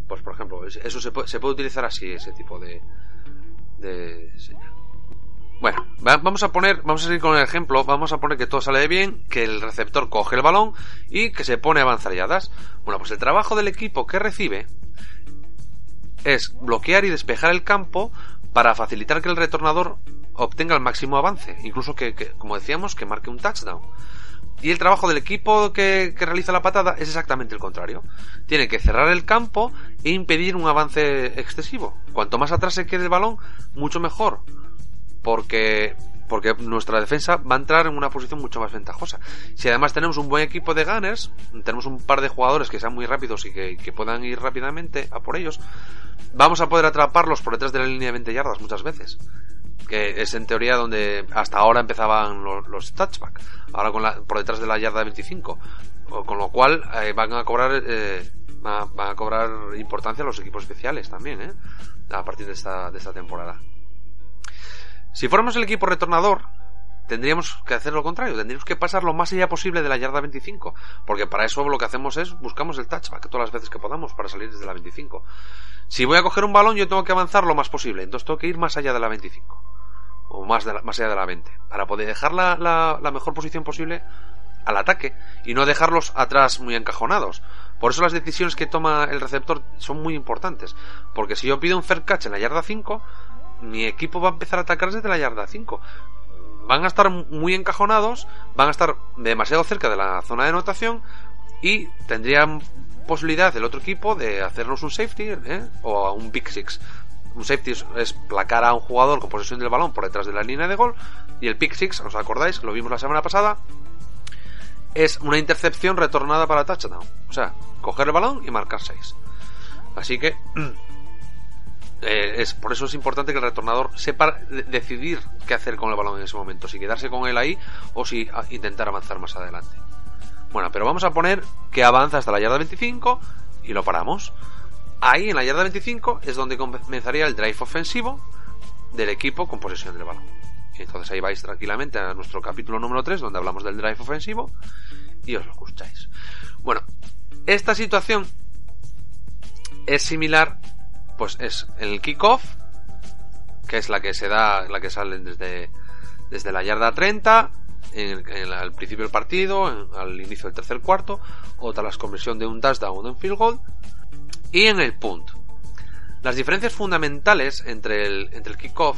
Pues por ejemplo, eso se puede, se puede utilizar así, ese tipo de, de señal. Bueno, vamos a poner, vamos a seguir con el ejemplo, vamos a poner que todo sale bien, que el receptor coge el balón y que se pone a avanzar yardas. Bueno, pues el trabajo del equipo que recibe es bloquear y despejar el campo para facilitar que el retornador obtenga el máximo avance, incluso que, como decíamos, que marque un touchdown. Y el trabajo del equipo que, que, realiza la patada es exactamente el contrario. Tiene que cerrar el campo e impedir un avance excesivo. Cuanto más atrás se quede el balón, mucho mejor. Porque, porque nuestra defensa va a entrar en una posición mucho más ventajosa. Si además tenemos un buen equipo de gunners, tenemos un par de jugadores que sean muy rápidos y que, puedan ir rápidamente a por ellos, vamos a poder atraparlos por detrás de la línea de 20 yardas muchas veces que es en teoría donde hasta ahora empezaban los, touchback, ahora con la, por detrás de la yarda 25, con lo cual eh, van a cobrar eh, van a cobrar importancia los equipos especiales también, ¿eh? a partir de esta, de esta temporada. Si fuéramos el equipo retornador, tendríamos que hacer lo contrario, tendríamos que pasar lo más allá posible de la yarda 25, porque para eso lo que hacemos es buscamos el touchback todas las veces que podamos para salir desde la 25. Si voy a coger un balón, yo tengo que avanzar lo más posible, entonces tengo que ir más allá de la 25. o más, más allá de la 20, para poder dejar la, la, mejor posición posible al ataque y no dejarlos atrás muy encajonados. Por eso las decisiones que toma el receptor son muy importantes, porque si yo pido un fair catch en la yarda 5, mi equipo va a empezar a atacar desde la yarda 5. Van a estar muy encajonados, van a estar demasiado cerca de la zona de anotación y tendrían posibilidad el otro equipo de hacernos un safety ¿eh? o un pick six. Un safety es, placar a un jugador con posesión del balón por detrás de la línea de gol y el pick six, ¿os acordáis? Lo vimos la semana pasada. Es una intercepción retornada para touchdown. O sea, coger el balón y marcar 6. Así que [clears throat] eh, es, por eso es importante que el retornador sepa decidir qué hacer con el balón en ese momento. Si quedarse con él ahí o si intentar avanzar más adelante. Bueno, pero vamos a poner que avanza hasta la yarda 25 y lo paramos. Ahí en la yarda 25 es donde comenzaría el drive ofensivo del equipo con posesión del balón. entonces ahí vais tranquilamente a nuestro capítulo número 3 donde hablamos del drive ofensivo y os lo escucháis. Bueno, esta situación es similar, pues es el kickoff, que es la que se da, la que salen desde, desde la yarda 30 en, al principio del partido, al inicio del tercer cuarto, o tras la conversión de un touchdown o un field goal, y en el punt. Las diferencias fundamentales entre el, entre el kickoff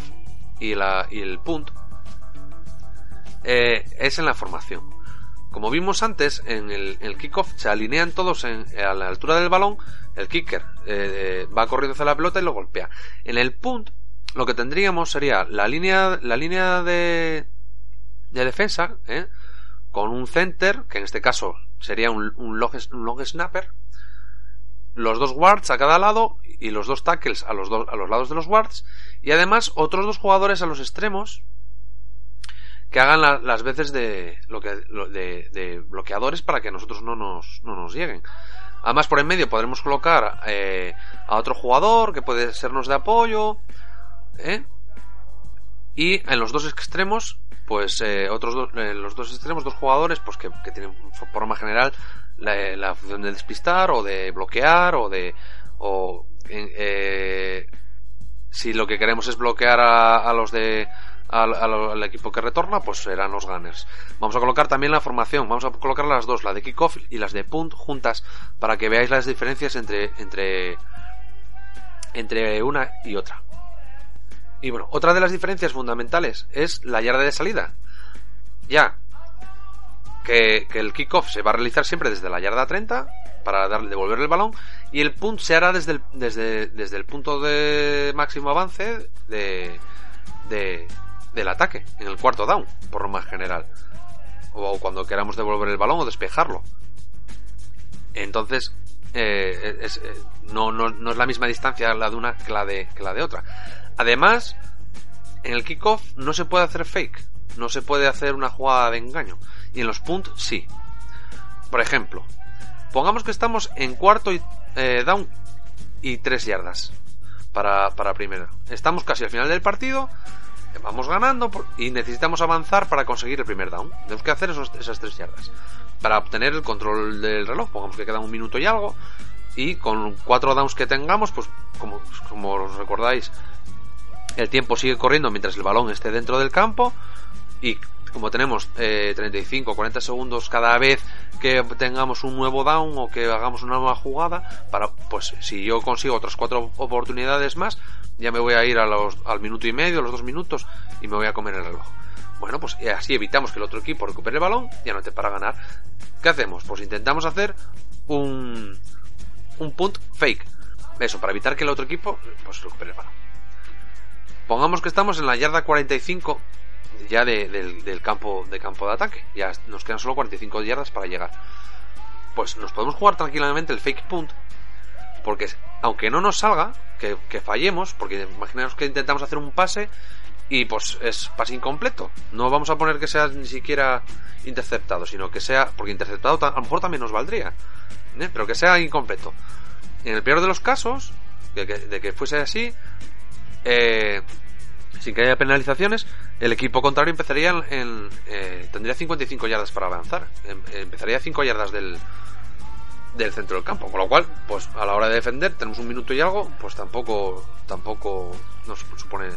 y el punt eh, es en la formación. Como vimos antes, en el, kickoff se alinean todos en, a la altura del balón, el kicker eh, va corriendo hacia la pelota y lo golpea. En el punt, lo que tendríamos sería la línea, la línea de, de defensa, ¿eh? con un center, que en este caso sería un, long, snapper, los dos guards a cada lado y los dos tackles a los, dos, a los lados de los guards, y además otros dos jugadores a los extremos que hagan las veces de, que, de, de, bloqueadores para que nosotros no nos, no nos lleguen. Además, por en medio podremos colocar eh, a otro jugador que puede sernos de apoyo. ¿eh? Y en los dos extremos pues eh, otros dos, eh, los dos extremos, dos jugadores, pues que, tienen por forma general la, función de despistar o de bloquear o de o eh, si lo que queremos es bloquear a, los de al, equipo que retorna, pues serán los gunners. Vamos a colocar también la formación, vamos a colocar las dos, la de kickoff y las de punt juntas para que veáis las diferencias entre entre entre una y otra. Y bueno, otra de las diferencias fundamentales es la yarda de salida. Ya que, el kickoff se va a realizar siempre desde la yarda 30 para darle, devolver el balón y el punt se hará desde el, desde, desde el punto de máximo avance de, de, del ataque, en el cuarto down, por lo más general. O cuando queramos devolver el balón o despejarlo. Entonces, eh, eh, no, no, no, es la misma distancia la de una que la de, que la de otra. Además, en el kickoff no se puede hacer fake, no se puede hacer una jugada de engaño. Y en los punts sí. Por ejemplo, pongamos que estamos en cuarto y, eh, down y tres yardas para, para primera. Estamos casi al final del partido, vamos ganando y necesitamos avanzar para conseguir el primer down. Tenemos que hacer esas tres yardas. Para obtener el control del reloj, pongamos que queda un minuto y algo. Y con cuatro downs que tengamos, pues como, como os recordáis, el tiempo sigue corriendo mientras el balón esté dentro del campo y como tenemos eh, 35 40 segundos cada vez que tengamos un nuevo down o que hagamos una nueva jugada para pues si yo consigo otras cuatro oportunidades más ya me voy a ir a los, al minuto y medio los dos minutos y me voy a comer el reloj bueno pues así evitamos que el otro equipo recupere el balón y anote para ganar ¿qué hacemos? pues intentamos hacer un un punt fake eso para evitar que el otro equipo pues recupere el balón Pongamos que estamos en la yarda 45 ya del, campo, de campo de ataque. Ya nos quedan solo 45 yardas para llegar. Pues nos podemos jugar tranquilamente el fake punt. Porque aunque no nos salga, que, fallemos, porque imaginaos que intentamos hacer un pase y pues es pase incompleto. No vamos a poner que sea ni siquiera interceptado, sino que sea, porque interceptado a lo mejor también nos valdría, ¿eh? pero que sea incompleto. En el peor de los casos, de que fuese así, eh, sin que haya penalizaciones, el equipo contrario empezaría en, eh, tendría 55 yardas para avanzar. Em, empezaría a 5 yardas del, del centro del campo, con lo cual, pues a la hora de defender tenemos un minuto y algo, pues tampoco tampoco nos supone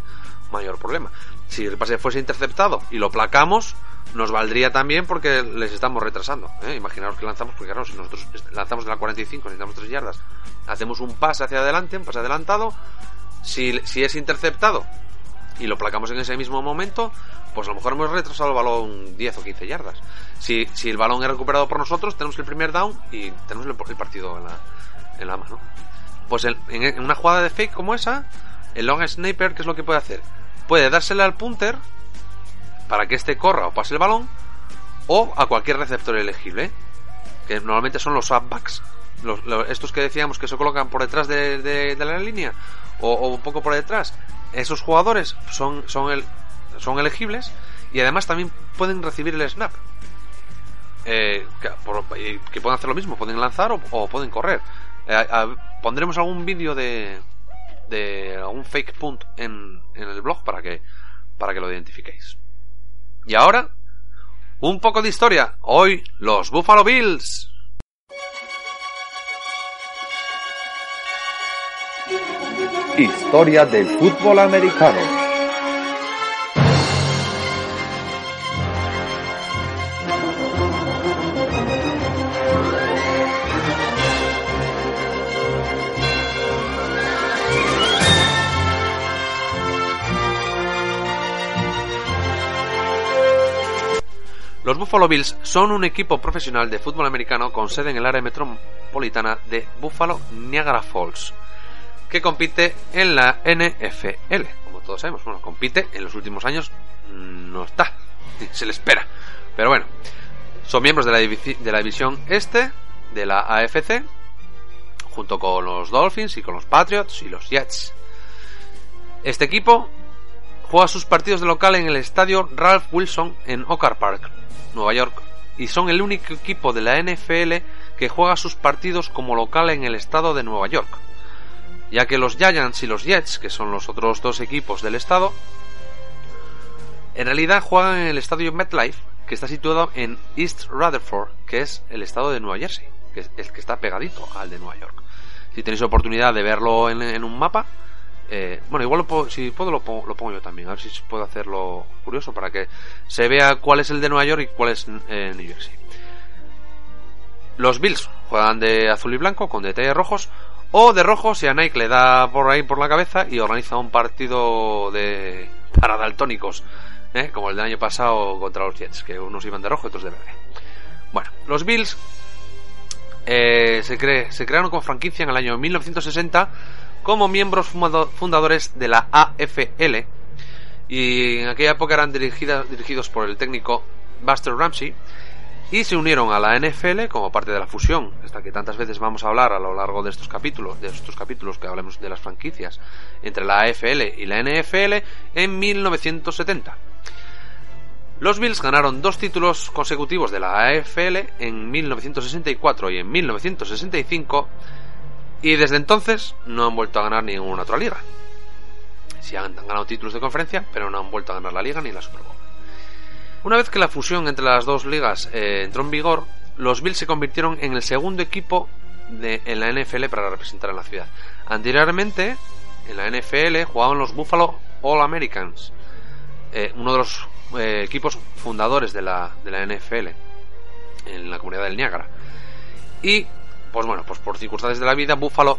mayor problema. Si el pase fuese interceptado y lo placamos, nos valdría también porque les estamos retrasando. ¿eh? Imaginaos que lanzamos, porque claro, si nosotros lanzamos de la 45, necesitamos 3 yardas, hacemos un pase hacia adelante, un pase adelantado, si, si es interceptado y lo placamos en ese mismo momento, pues a lo mejor hemos retrasado el balón 10 o 15 yardas. Si, si el balón es recuperado por nosotros, tenemos el primer down y tenemos el, partido en la, en la mano. Pues en, una jugada de fake como esa, el long sniper, ¿qué es lo que puede hacer? Puede dársele al punter para que éste corra o pase el balón, o a cualquier receptor elegible, que normalmente son los upbacks, los, estos que decíamos que se colocan por detrás de, de- de la línea o, o un poco por detrás. Esos jugadores son, son, el, son elegibles y además también pueden recibir el snap. Eh, que, pueden hacer lo mismo, pueden lanzar o, o pueden correr. Eh, a- pondremos algún vídeo de, de algún fake punt en, en el blog para que, para que lo identifiquéis. Y ahora, un poco de historia. Hoy, los Buffalo Bills. Historia del fútbol americano. Los Buffalo Bills son un equipo profesional de fútbol americano con sede en el área metropolitana de Buffalo Niagara Falls, que compite en la NFL. Como todos sabemos, bueno, compite en los últimos años mm, no está, [laughs] se le espera. Pero bueno, son miembros de la, de la división este de la AFC, junto con los Dolphins y con los Patriots y los Jets. Este equipo juega sus partidos de local en el estadio Ralph Wilson en Oak Park, Nueva York, y son el único equipo de la NFL que juega sus partidos como local en el estado de Nueva York, ya que los Giants y los Jets, que son los otros dos equipos del estado, en realidad juegan en el estadio MetLife, que está situado en East Rutherford, que es el estado de Nueva Jersey, que es el que está pegadito al de Nueva York. Si tenéis oportunidad de verlo en, en un mapa, eh, bueno, igual lo puedo- si puedo lo pongo, lo pongo yo también, a ver si puedo hacerlo curioso para que se vea cuál es el de Nueva York y cuál es eh, New Jersey. Los Bills juegan de azul y blanco con detalles rojos o de rojo si a Nike le da por ahí por la cabeza y organiza un partido de para daltónicos, ¿eh? como el del año pasado contra los Jets, que unos iban de rojo y otros de verde. Bueno, los Bills eh, se, cre- se crearon con franquicia en el año 1960 como miembros fundadores de la AFL y en aquella época eran dirigidos por el técnico Buster Ramsey y se unieron a la NFL como parte de la fusión, esta que tantas veces vamos a hablar a lo largo de estos capítulos, de estos capítulos que hablemos de las franquicias entre la AFL y la NFL en 1970. Los Bills ganaron dos títulos consecutivos de la AFL en 1964 y en 1965 y desde entonces no han vuelto a ganar ninguna otra liga. Sí han, ganado títulos de conferencia, pero no han vuelto a ganar la liga ni la Super Bowl. Una vez que la fusión entre las dos ligas eh, entró en vigor, los Bills se convirtieron en el segundo equipo de, en la NFL para representar a la ciudad. Anteriormente, en la NFL jugaban los Buffalo All Americans, eh, uno de los eh, equipos fundadores de la, de la NFL en la comunidad del Niágara. Y, pues bueno, pues por circunstancias de la vida, Buffalo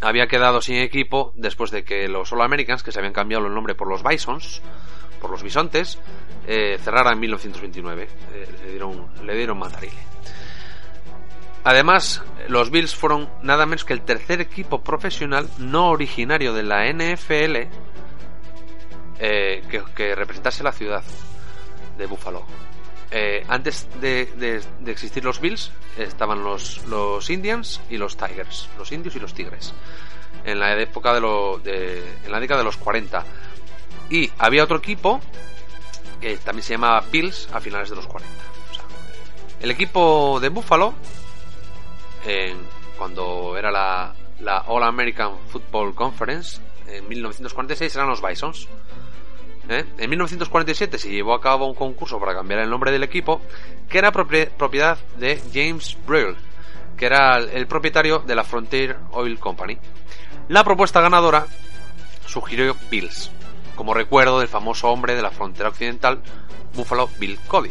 había quedado sin equipo después de que los All Americans, que se habían cambiado el nombre por los Bisons, por los bisontes, eh, cerrara en 1929. Eh, le dieron, le dieron matarile. Además, los Bills fueron nada menos que el tercer equipo profesional no originario de la NFL eh, que, que representase la ciudad de Buffalo. Eh, antes de, de- existir los Bills estaban los, los Indians y los Tigers, los indios y los tigres, en la época de, lo, en la década de los 40. Y había otro equipo que también se llamaba Bills a finales de los 40. O sea, el equipo de Buffalo, en- cuando era la, la All American Football Conference, en 1946 eran los Bisons. ¿Eh? En 1947 se llevó a cabo un concurso para cambiar el nombre del equipo, que era propie- propiedad de James Brill, que era el, el propietario de la Frontier Oil Company. La propuesta ganadora sugirió Bills. como recuerdo del famoso hombre de la frontera occidental, Buffalo Bill Cody.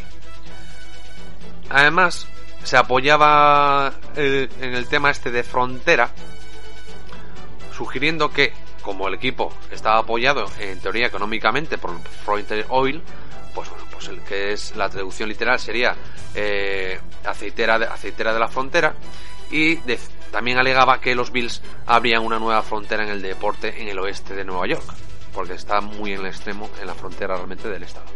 Además, se apoyaba eh, en el tema este de frontera, sugiriendo que, como el equipo estaba apoyado en teoría económicamente por Frontier Oil, pues bueno, pues que es la traducción literal sería eh, aceitera, de, la frontera y también alegaba que los Bills abrían una nueva frontera en el deporte en el oeste de Nueva York, porque está muy en el extremo, en la frontera realmente del estado.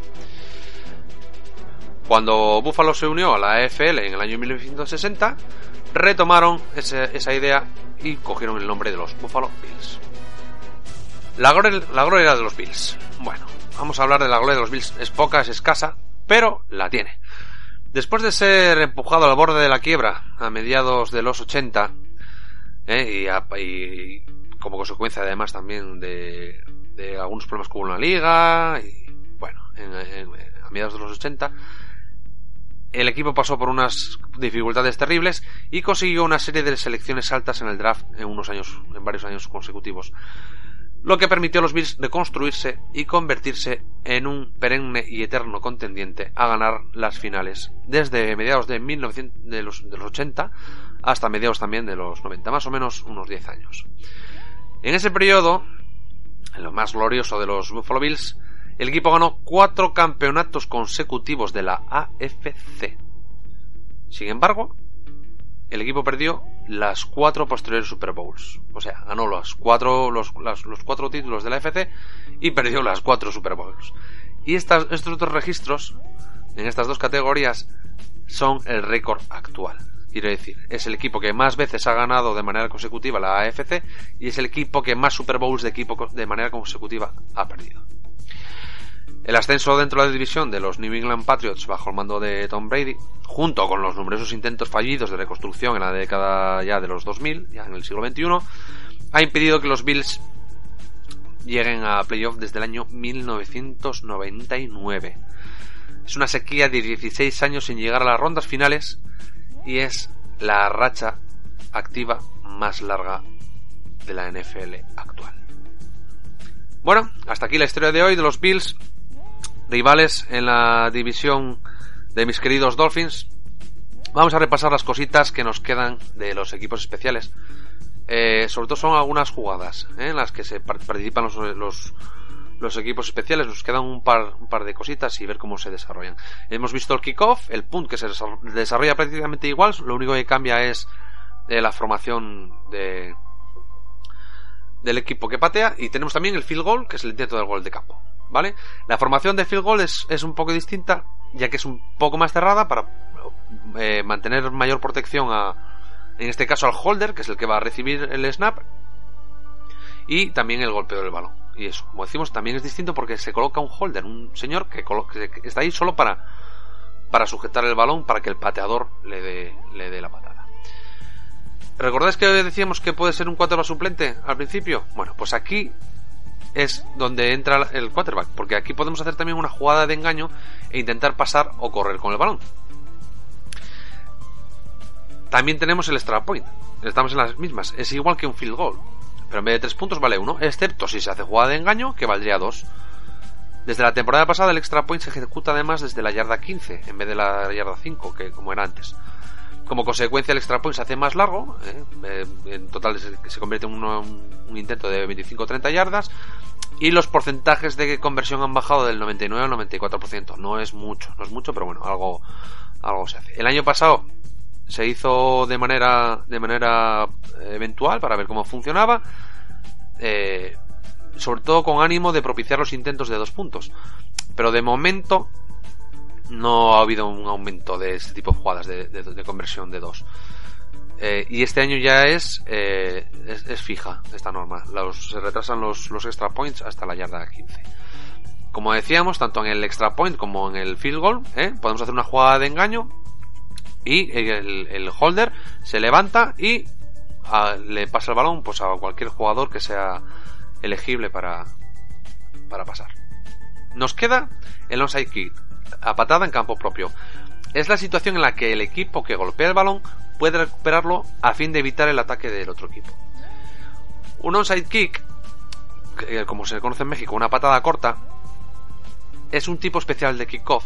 Cuando Buffalo se unió a la AFL en el año 1960, retomaron esa idea y cogieron el nombre de los Buffalo Bills. La gloria, de los Bills. Bueno, vamos a hablar de la gloria de los Bills. Es poca, es escasa, pero la tiene. Después de ser empujado al borde de la quiebra a mediados de los 80, eh, y, como consecuencia además también de, algunos problemas que hubo en la liga, bueno, a mediados de los 80, el equipo pasó por unas dificultades terribles y consiguió una serie de selecciones altas en el draft en unos años, en varios años consecutivos lo que permitió a los Bills reconstruirse y convertirse en un perenne y eterno contendiente a ganar las finales desde mediados de, 1900, de, los, de los 80 hasta mediados también de los 90, más o menos unos 10 años. En ese periodo, en lo más glorioso de los Buffalo Bills, el equipo ganó cuatro campeonatos consecutivos de la AFC. Sin embargo, el equipo perdió las cuatro posteriores Super Bowls. O sea, ganó los cuatro, los, los cuatro títulos de la FC y perdió las cuatro Super Bowls. Y estas, estos otros registros, en estas dos categorías, son el récord actual. Quiero decir, es el equipo que más veces ha ganado de manera consecutiva la AFC y es el equipo que más Super Bowls de equipo de manera consecutiva ha perdido. El ascenso dentro de la división de los New England Patriots bajo el mando de Tom Brady, junto con los numerosos intentos fallidos de reconstrucción en la década ya de los 2000, ya en el siglo XXI, ha impedido que los Bills lleguen a playoff desde el año 1999. Es una sequía de 16 años sin llegar a las rondas finales y es la racha activa más larga de la NFL actual. Bueno, hasta aquí la historia de hoy de los Bills rivales en la división de mis queridos Dolphins. Vamos a repasar las cositas que nos quedan de los equipos especiales. Eh, sobre todo son algunas jugadas eh, en las que se participan los, los, equipos especiales. Nos quedan un par, un par de cositas y ver cómo se desarrollan. Hemos visto el kickoff, el punt que se desarrolla prácticamente igual. Lo único que cambia es eh, la formación de, del equipo que patea. Y tenemos también el field goal, que es el intento del gol de campo. ¿Vale? La formación de field goal es, es un poco distinta, ya que es un poco más cerrada para eh, mantener mayor protección a, en este caso al holder, que es el que va a recibir el snap, y también el golpeo del balón. Y eso, como decimos, también es distinto porque se coloca un holder, un señor que, que está ahí solo para, para sujetar el balón para que el pateador le dé, le dé la patada. ¿Recordáis que decíamos que puede ser un quarterback suplente al principio? Bueno, pues aquí es donde entra el quarterback, porque aquí podemos hacer también una jugada de engaño e intentar pasar o correr con el balón. También tenemos el extra point, estamos en las mismas, es igual que un field goal, pero en vez de 3 puntos vale 1, excepto si se hace jugada de engaño, que valdría 2. Desde la temporada pasada el extra point se ejecuta además desde la yarda 15 en vez de la yarda 5, que como era antes. Como consecuencia, el extra point se hace más largo. ¿eh? Eh, en total se, convierte en un, intento de 25-30 yardas. Y los porcentajes de conversión han bajado del 99 al 94%. No es mucho, no es mucho, pero bueno, algo, se hace. El año pasado se hizo de manera, de manera eventual para ver cómo funcionaba. Eh, sobre todo con ánimo de propiciar los intentos de dos puntos. Pero de momento no ha habido un aumento de este tipo de jugadas de, conversión de dos. Eh, y este año ya es, eh, es, fija esta norma. Los, se retrasan los, los extra points hasta la yarda 15. Como decíamos, tanto en el extra point como en el field goal, ¿eh? podemos hacer una jugada de engaño y el, el holder se levanta y le pasa el balón pues, a cualquier jugador que sea elegible para, para pasar. Nos queda el onside kick a patada en campo propio. Es la situación en la que el equipo que golpea el balón puede recuperarlo a fin de evitar el ataque del otro equipo. Un onside kick eh, como se conoce en México, una patada corta, es un tipo especial de kickoff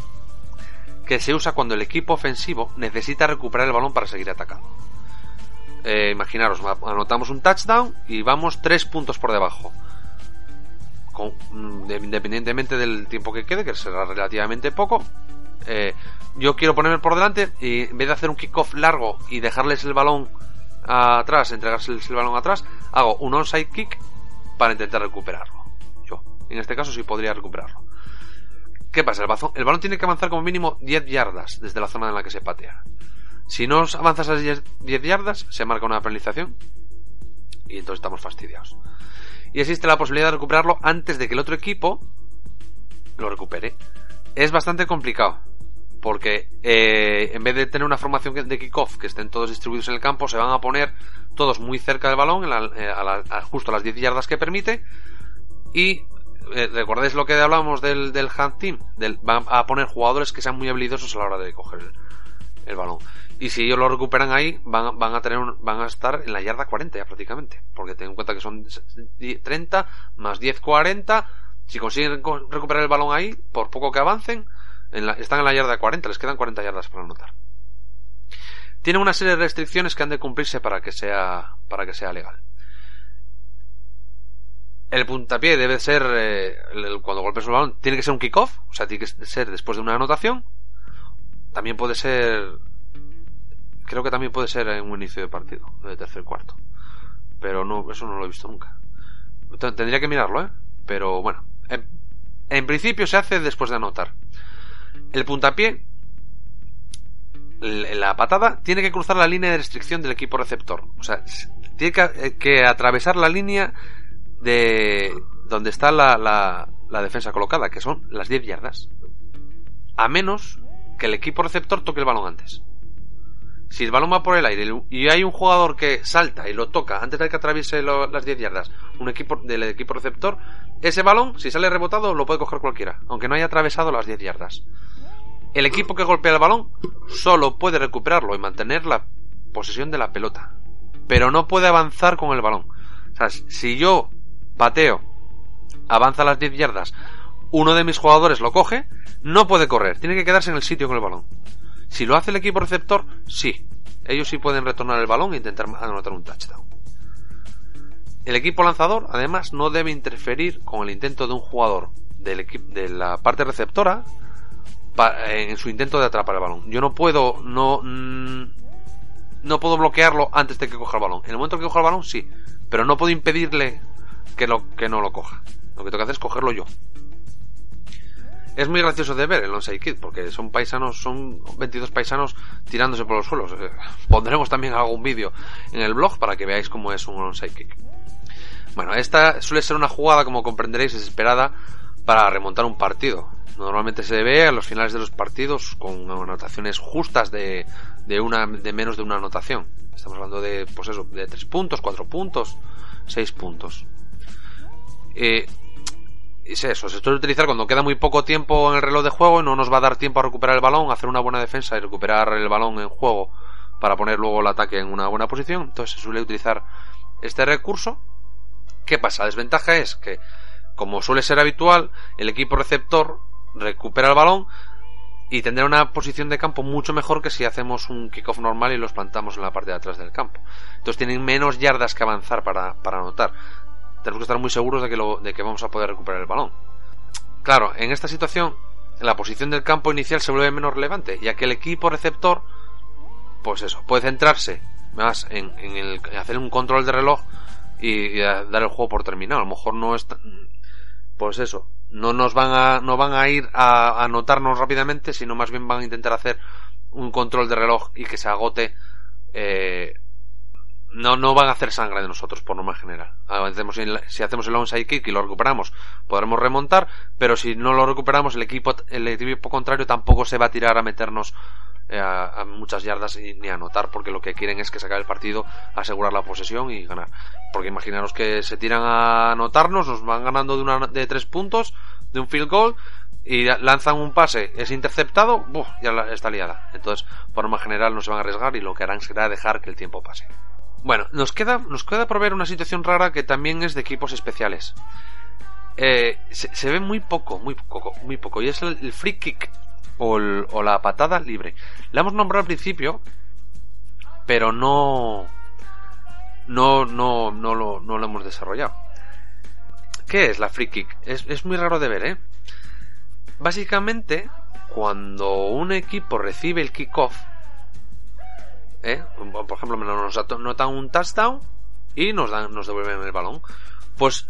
que se usa cuando el equipo ofensivo necesita recuperar el balón para seguir atacando. Eh, imaginaros, anotamos un touchdown y vamos tres puntos por debajo. Mm, independientemente del tiempo que quede, que será relativamente poco, eh, yo quiero ponerme por delante y en vez de hacer un kickoff largo y dejarles el balón atrás, entregárseles el balón atrás, hago un onside kick para intentar recuperarlo. Yo, en este caso sí podría recuperarlo. ¿Qué pasa? El balón, el balón tiene que avanzar como mínimo 10 yardas desde la zona en la que se patea. Si no avanzas a 10 yardas, se marca una penalización y entonces estamos fastidiados. Y existe la posibilidad de recuperarlo antes de que el otro equipo lo recupere. Es bastante complicado, porque eh, en vez de tener una formación de kickoff que estén todos distribuidos en el campo, se van a poner todos muy cerca del balón, eh, a justo a las 10 yardas que permite, y eh, ¿recordáis lo que hablábamos del, del hand team? Del, van a poner jugadores que sean muy habilidosos a la hora de coger el, balón. Y si ellos lo recuperan ahí, van, van a tener van a estar en la yarda 40 ya prácticamente. Porque ten en cuenta que son 30 más 10, 40. Si consiguen recuperar el balón ahí, por poco que avancen, están en la yarda 40, les quedan 40 yardas para anotar. Tienen una serie de restricciones que han de cumplirse para que sea, para que sea legal. El puntapié debe ser, eh, cuando golpes el balón, tiene que ser un kickoff, o sea, tiene que ser después de una anotación. También puede ser, creo que también puede ser en un inicio de partido, de tercer cuarto. Pero no, eso no lo he visto nunca. Tendría que mirarlo, ¿eh? Pero bueno, en, principio se hace después de anotar. El puntapié, la patada, tiene que cruzar la línea de restricción del equipo receptor. O sea, tiene que, eh, que atravesar la línea de donde está la, la, defensa colocada, que son las 10 yardas. A menos que el equipo receptor toque el balón antes. Si el balón va por el aire y hay un jugador que salta y lo toca antes de que atraviese las 10 yardas, un equipo del equipo receptor, ese balón, si sale rebotado, lo puede coger cualquiera, aunque no haya atravesado las 10 yardas. El equipo que golpea el balón solo puede recuperarlo y mantener la posesión de la pelota, pero no puede avanzar con el balón. O sea, si yo pateo, avanza las 10 yardas, uno de mis jugadores lo coge, no puede correr, tiene que quedarse en el sitio con el balón. Si lo hace el equipo receptor, sí. Ellos sí pueden retornar el balón e intentar anotar un touchdown. El equipo lanzador, además, no debe interferir con el intento de un jugador del de la parte receptora en su intento de atrapar el balón. Yo no puedo, no, mm, no puedo bloquearlo antes de que coja el balón. En el momento que coja el balón, sí, pero no puedo impedirle que, lo, que no lo coja. Lo que tengo que hacer es cogerlo yo. Es muy gracioso de ver el Onside Kid, porque son paisanos, son 22 paisanos tirándose por los suelos. Eh, pondremos también algún vídeo en el blog para que veáis cómo es un onside kick. Bueno, esta suele ser una jugada, como comprenderéis, desesperada para remontar un partido. Normalmente se ve a los finales de los partidos con anotaciones justas de, de, una, de menos de una anotación. Estamos hablando de, pues eso, de 3 puntos, 4 puntos, 6 puntos. Eh, es eso, se suele utilizar cuando queda muy poco tiempo en el reloj de juego y no nos va a dar tiempo a recuperar el balón, hacer una buena defensa y recuperar el balón en juego para poner luego el ataque en una buena posición. Entonces se suele utilizar este recurso. ¿Qué pasa? La desventaja es que, como suele ser habitual, el equipo receptor recupera el balón y tendrá una posición de campo mucho mejor que si hacemos un kickoff normal y los plantamos en la parte de atrás del campo. Entonces tienen menos yardas que avanzar para, para anotar tenemos que estar muy seguros de que, lo, de que vamos a poder recuperar el balón. Claro, en esta situación, la posición del campo inicial se vuelve menos relevante, ya que el equipo receptor, pues eso, puede centrarse más en, hacer un control de reloj y, dar el juego por terminado. A lo mejor no es, pues eso, no nos van a, no van a ir a anotarnos rápidamente, sino más bien van a intentar hacer un control de reloj y que se agote eh, no, no van a hacer sangre de nosotros por norma general. Si hacemos el onside kick y lo recuperamos, podremos remontar, pero si no lo recuperamos, el equipo, el equipo contrario tampoco se va a tirar a meternos eh, a, muchas yardas ni a anotar, porque lo que quieren es que se acabe el partido, asegurar la posesión y ganar. Porque imaginaros que se tiran a anotarnos, nos van ganando de, una, de tres puntos, de un field goal, y lanzan un pase, es interceptado, ya está liada. Entonces, por norma general no se van a arriesgar y lo que harán será dejar que el tiempo pase. Bueno, nos queda, nos queda por ver una situación rara que también es de equipos especiales. eh, se, ve muy poco, muy poco, muy poco. Y es el, free kick o, o, la patada libre. La hemos nombrado al principio, pero no, no, no, no lo, no lo hemos desarrollado. ¿Qué es la free kick? Es, es muy raro de ver, ¿eh? Básicamente, cuando un equipo recibe el kickoff, ¿eh? por ejemplo, nos notan un touchdown y nos, dan, nos devuelven el balón. Pues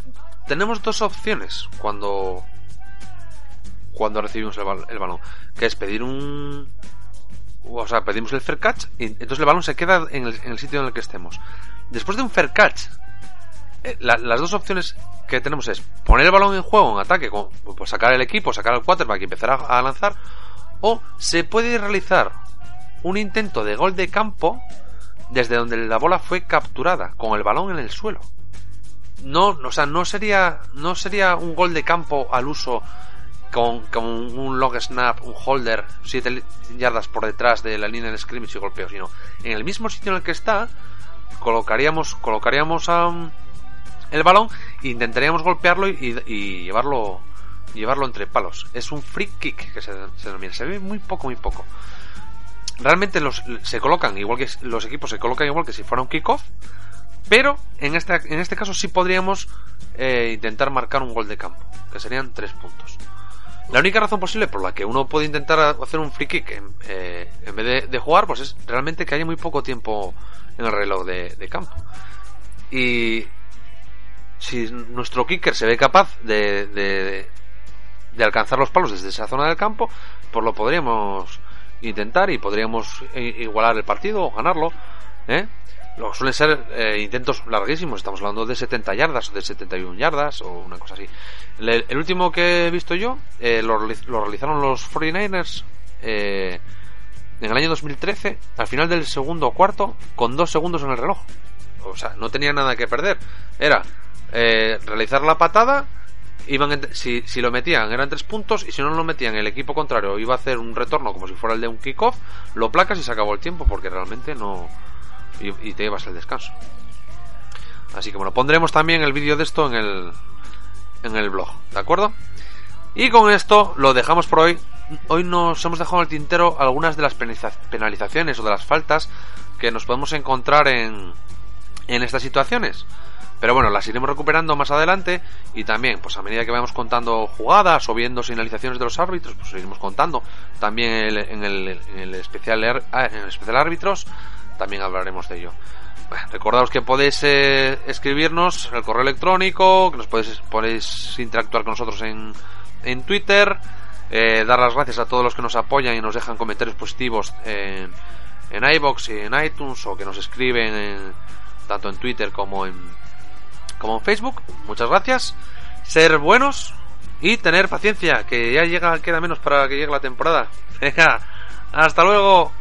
tenemos dos opciones cuando cuando recibimos el, balón, que es pedir un o sea, pedimos el fair catch y entonces el balón se queda en el, sitio en el que estemos. Después de un fair catch, eh, las dos opciones que tenemos es poner el balón en juego en ataque, pues sacar el equipo, sacar el quarterback y empezar a lanzar, o se puede realizar un intento de gol de campo desde donde la bola fue capturada, con el balón en el suelo. No, o sea, no sería, no sería un gol de campo al uso con, un long snap, un holder, 7 yardas por detrás de la línea de scrimmage y golpeo, sino en el mismo sitio en el que está, colocaríamos, colocaríamos el balón e intentaríamos golpearlo y, llevarlo llevarlo entre palos. Es un free kick que se, se denomina. Se ve muy poco, muy poco realmente los, se colocan igual que los equipos se colocan igual que si fuera un kickoff, pero en este, en este caso sí podríamos eh, intentar marcar un gol de campo, que serían tres puntos. La única razón posible por la que uno puede intentar hacer un free kick en, eh, vez de, jugar, pues es realmente que haya muy poco tiempo en el reloj de, campo. Y si nuestro kicker se ve capaz de, de, de, alcanzar los palos desde esa zona del campo, pues lo podríamos intentar y podríamos igualar el partido o ganarlo. ¿eh? Lo suelen ser eh, intentos larguísimos, estamos hablando de 70 yardas o de 71 yardas o una cosa así. El, último que he visto yo eh, lo, realizaron los 49ers en el año 2013, al final del segundo cuarto, con dos segundos en el reloj. O sea, no tenía nada que perder. Era realizar la patada iban si, si lo metían eran tres puntos y si no lo metían el equipo contrario iba a hacer un retorno como si fuera el de un kickoff, lo placas y se acabó el tiempo porque realmente no... y, te llevas el descanso. Así que bueno, pondremos también el vídeo de esto en el, en el blog, ¿de acuerdo? Y con esto lo dejamos por hoy. Hoy nos hemos dejado en el tintero algunas de las penalizaciones o de las faltas que nos podemos encontrar en, en estas situaciones. Pero bueno, las iremos recuperando más adelante y también, pues a medida que vayamos contando jugadas o viendo señalizaciones de los árbitros, pues iremos contando. También en el, especial, ah, en el especial árbitros, también hablaremos de ello. Recordaos que podéis eh, escribirnos el correo electrónico, que nos podéis, podéis interactuar con nosotros en, en Twitter, eh, dar las gracias a todos los que nos apoyan y nos dejan comentarios positivos en, en iBox y en iTunes o que nos escriben tanto en Twitter como en, como en Facebook. Muchas gracias. Ser buenos y tener paciencia, que ya llega, queda menos para que llegue la temporada. [laughs] Venga, hasta luego.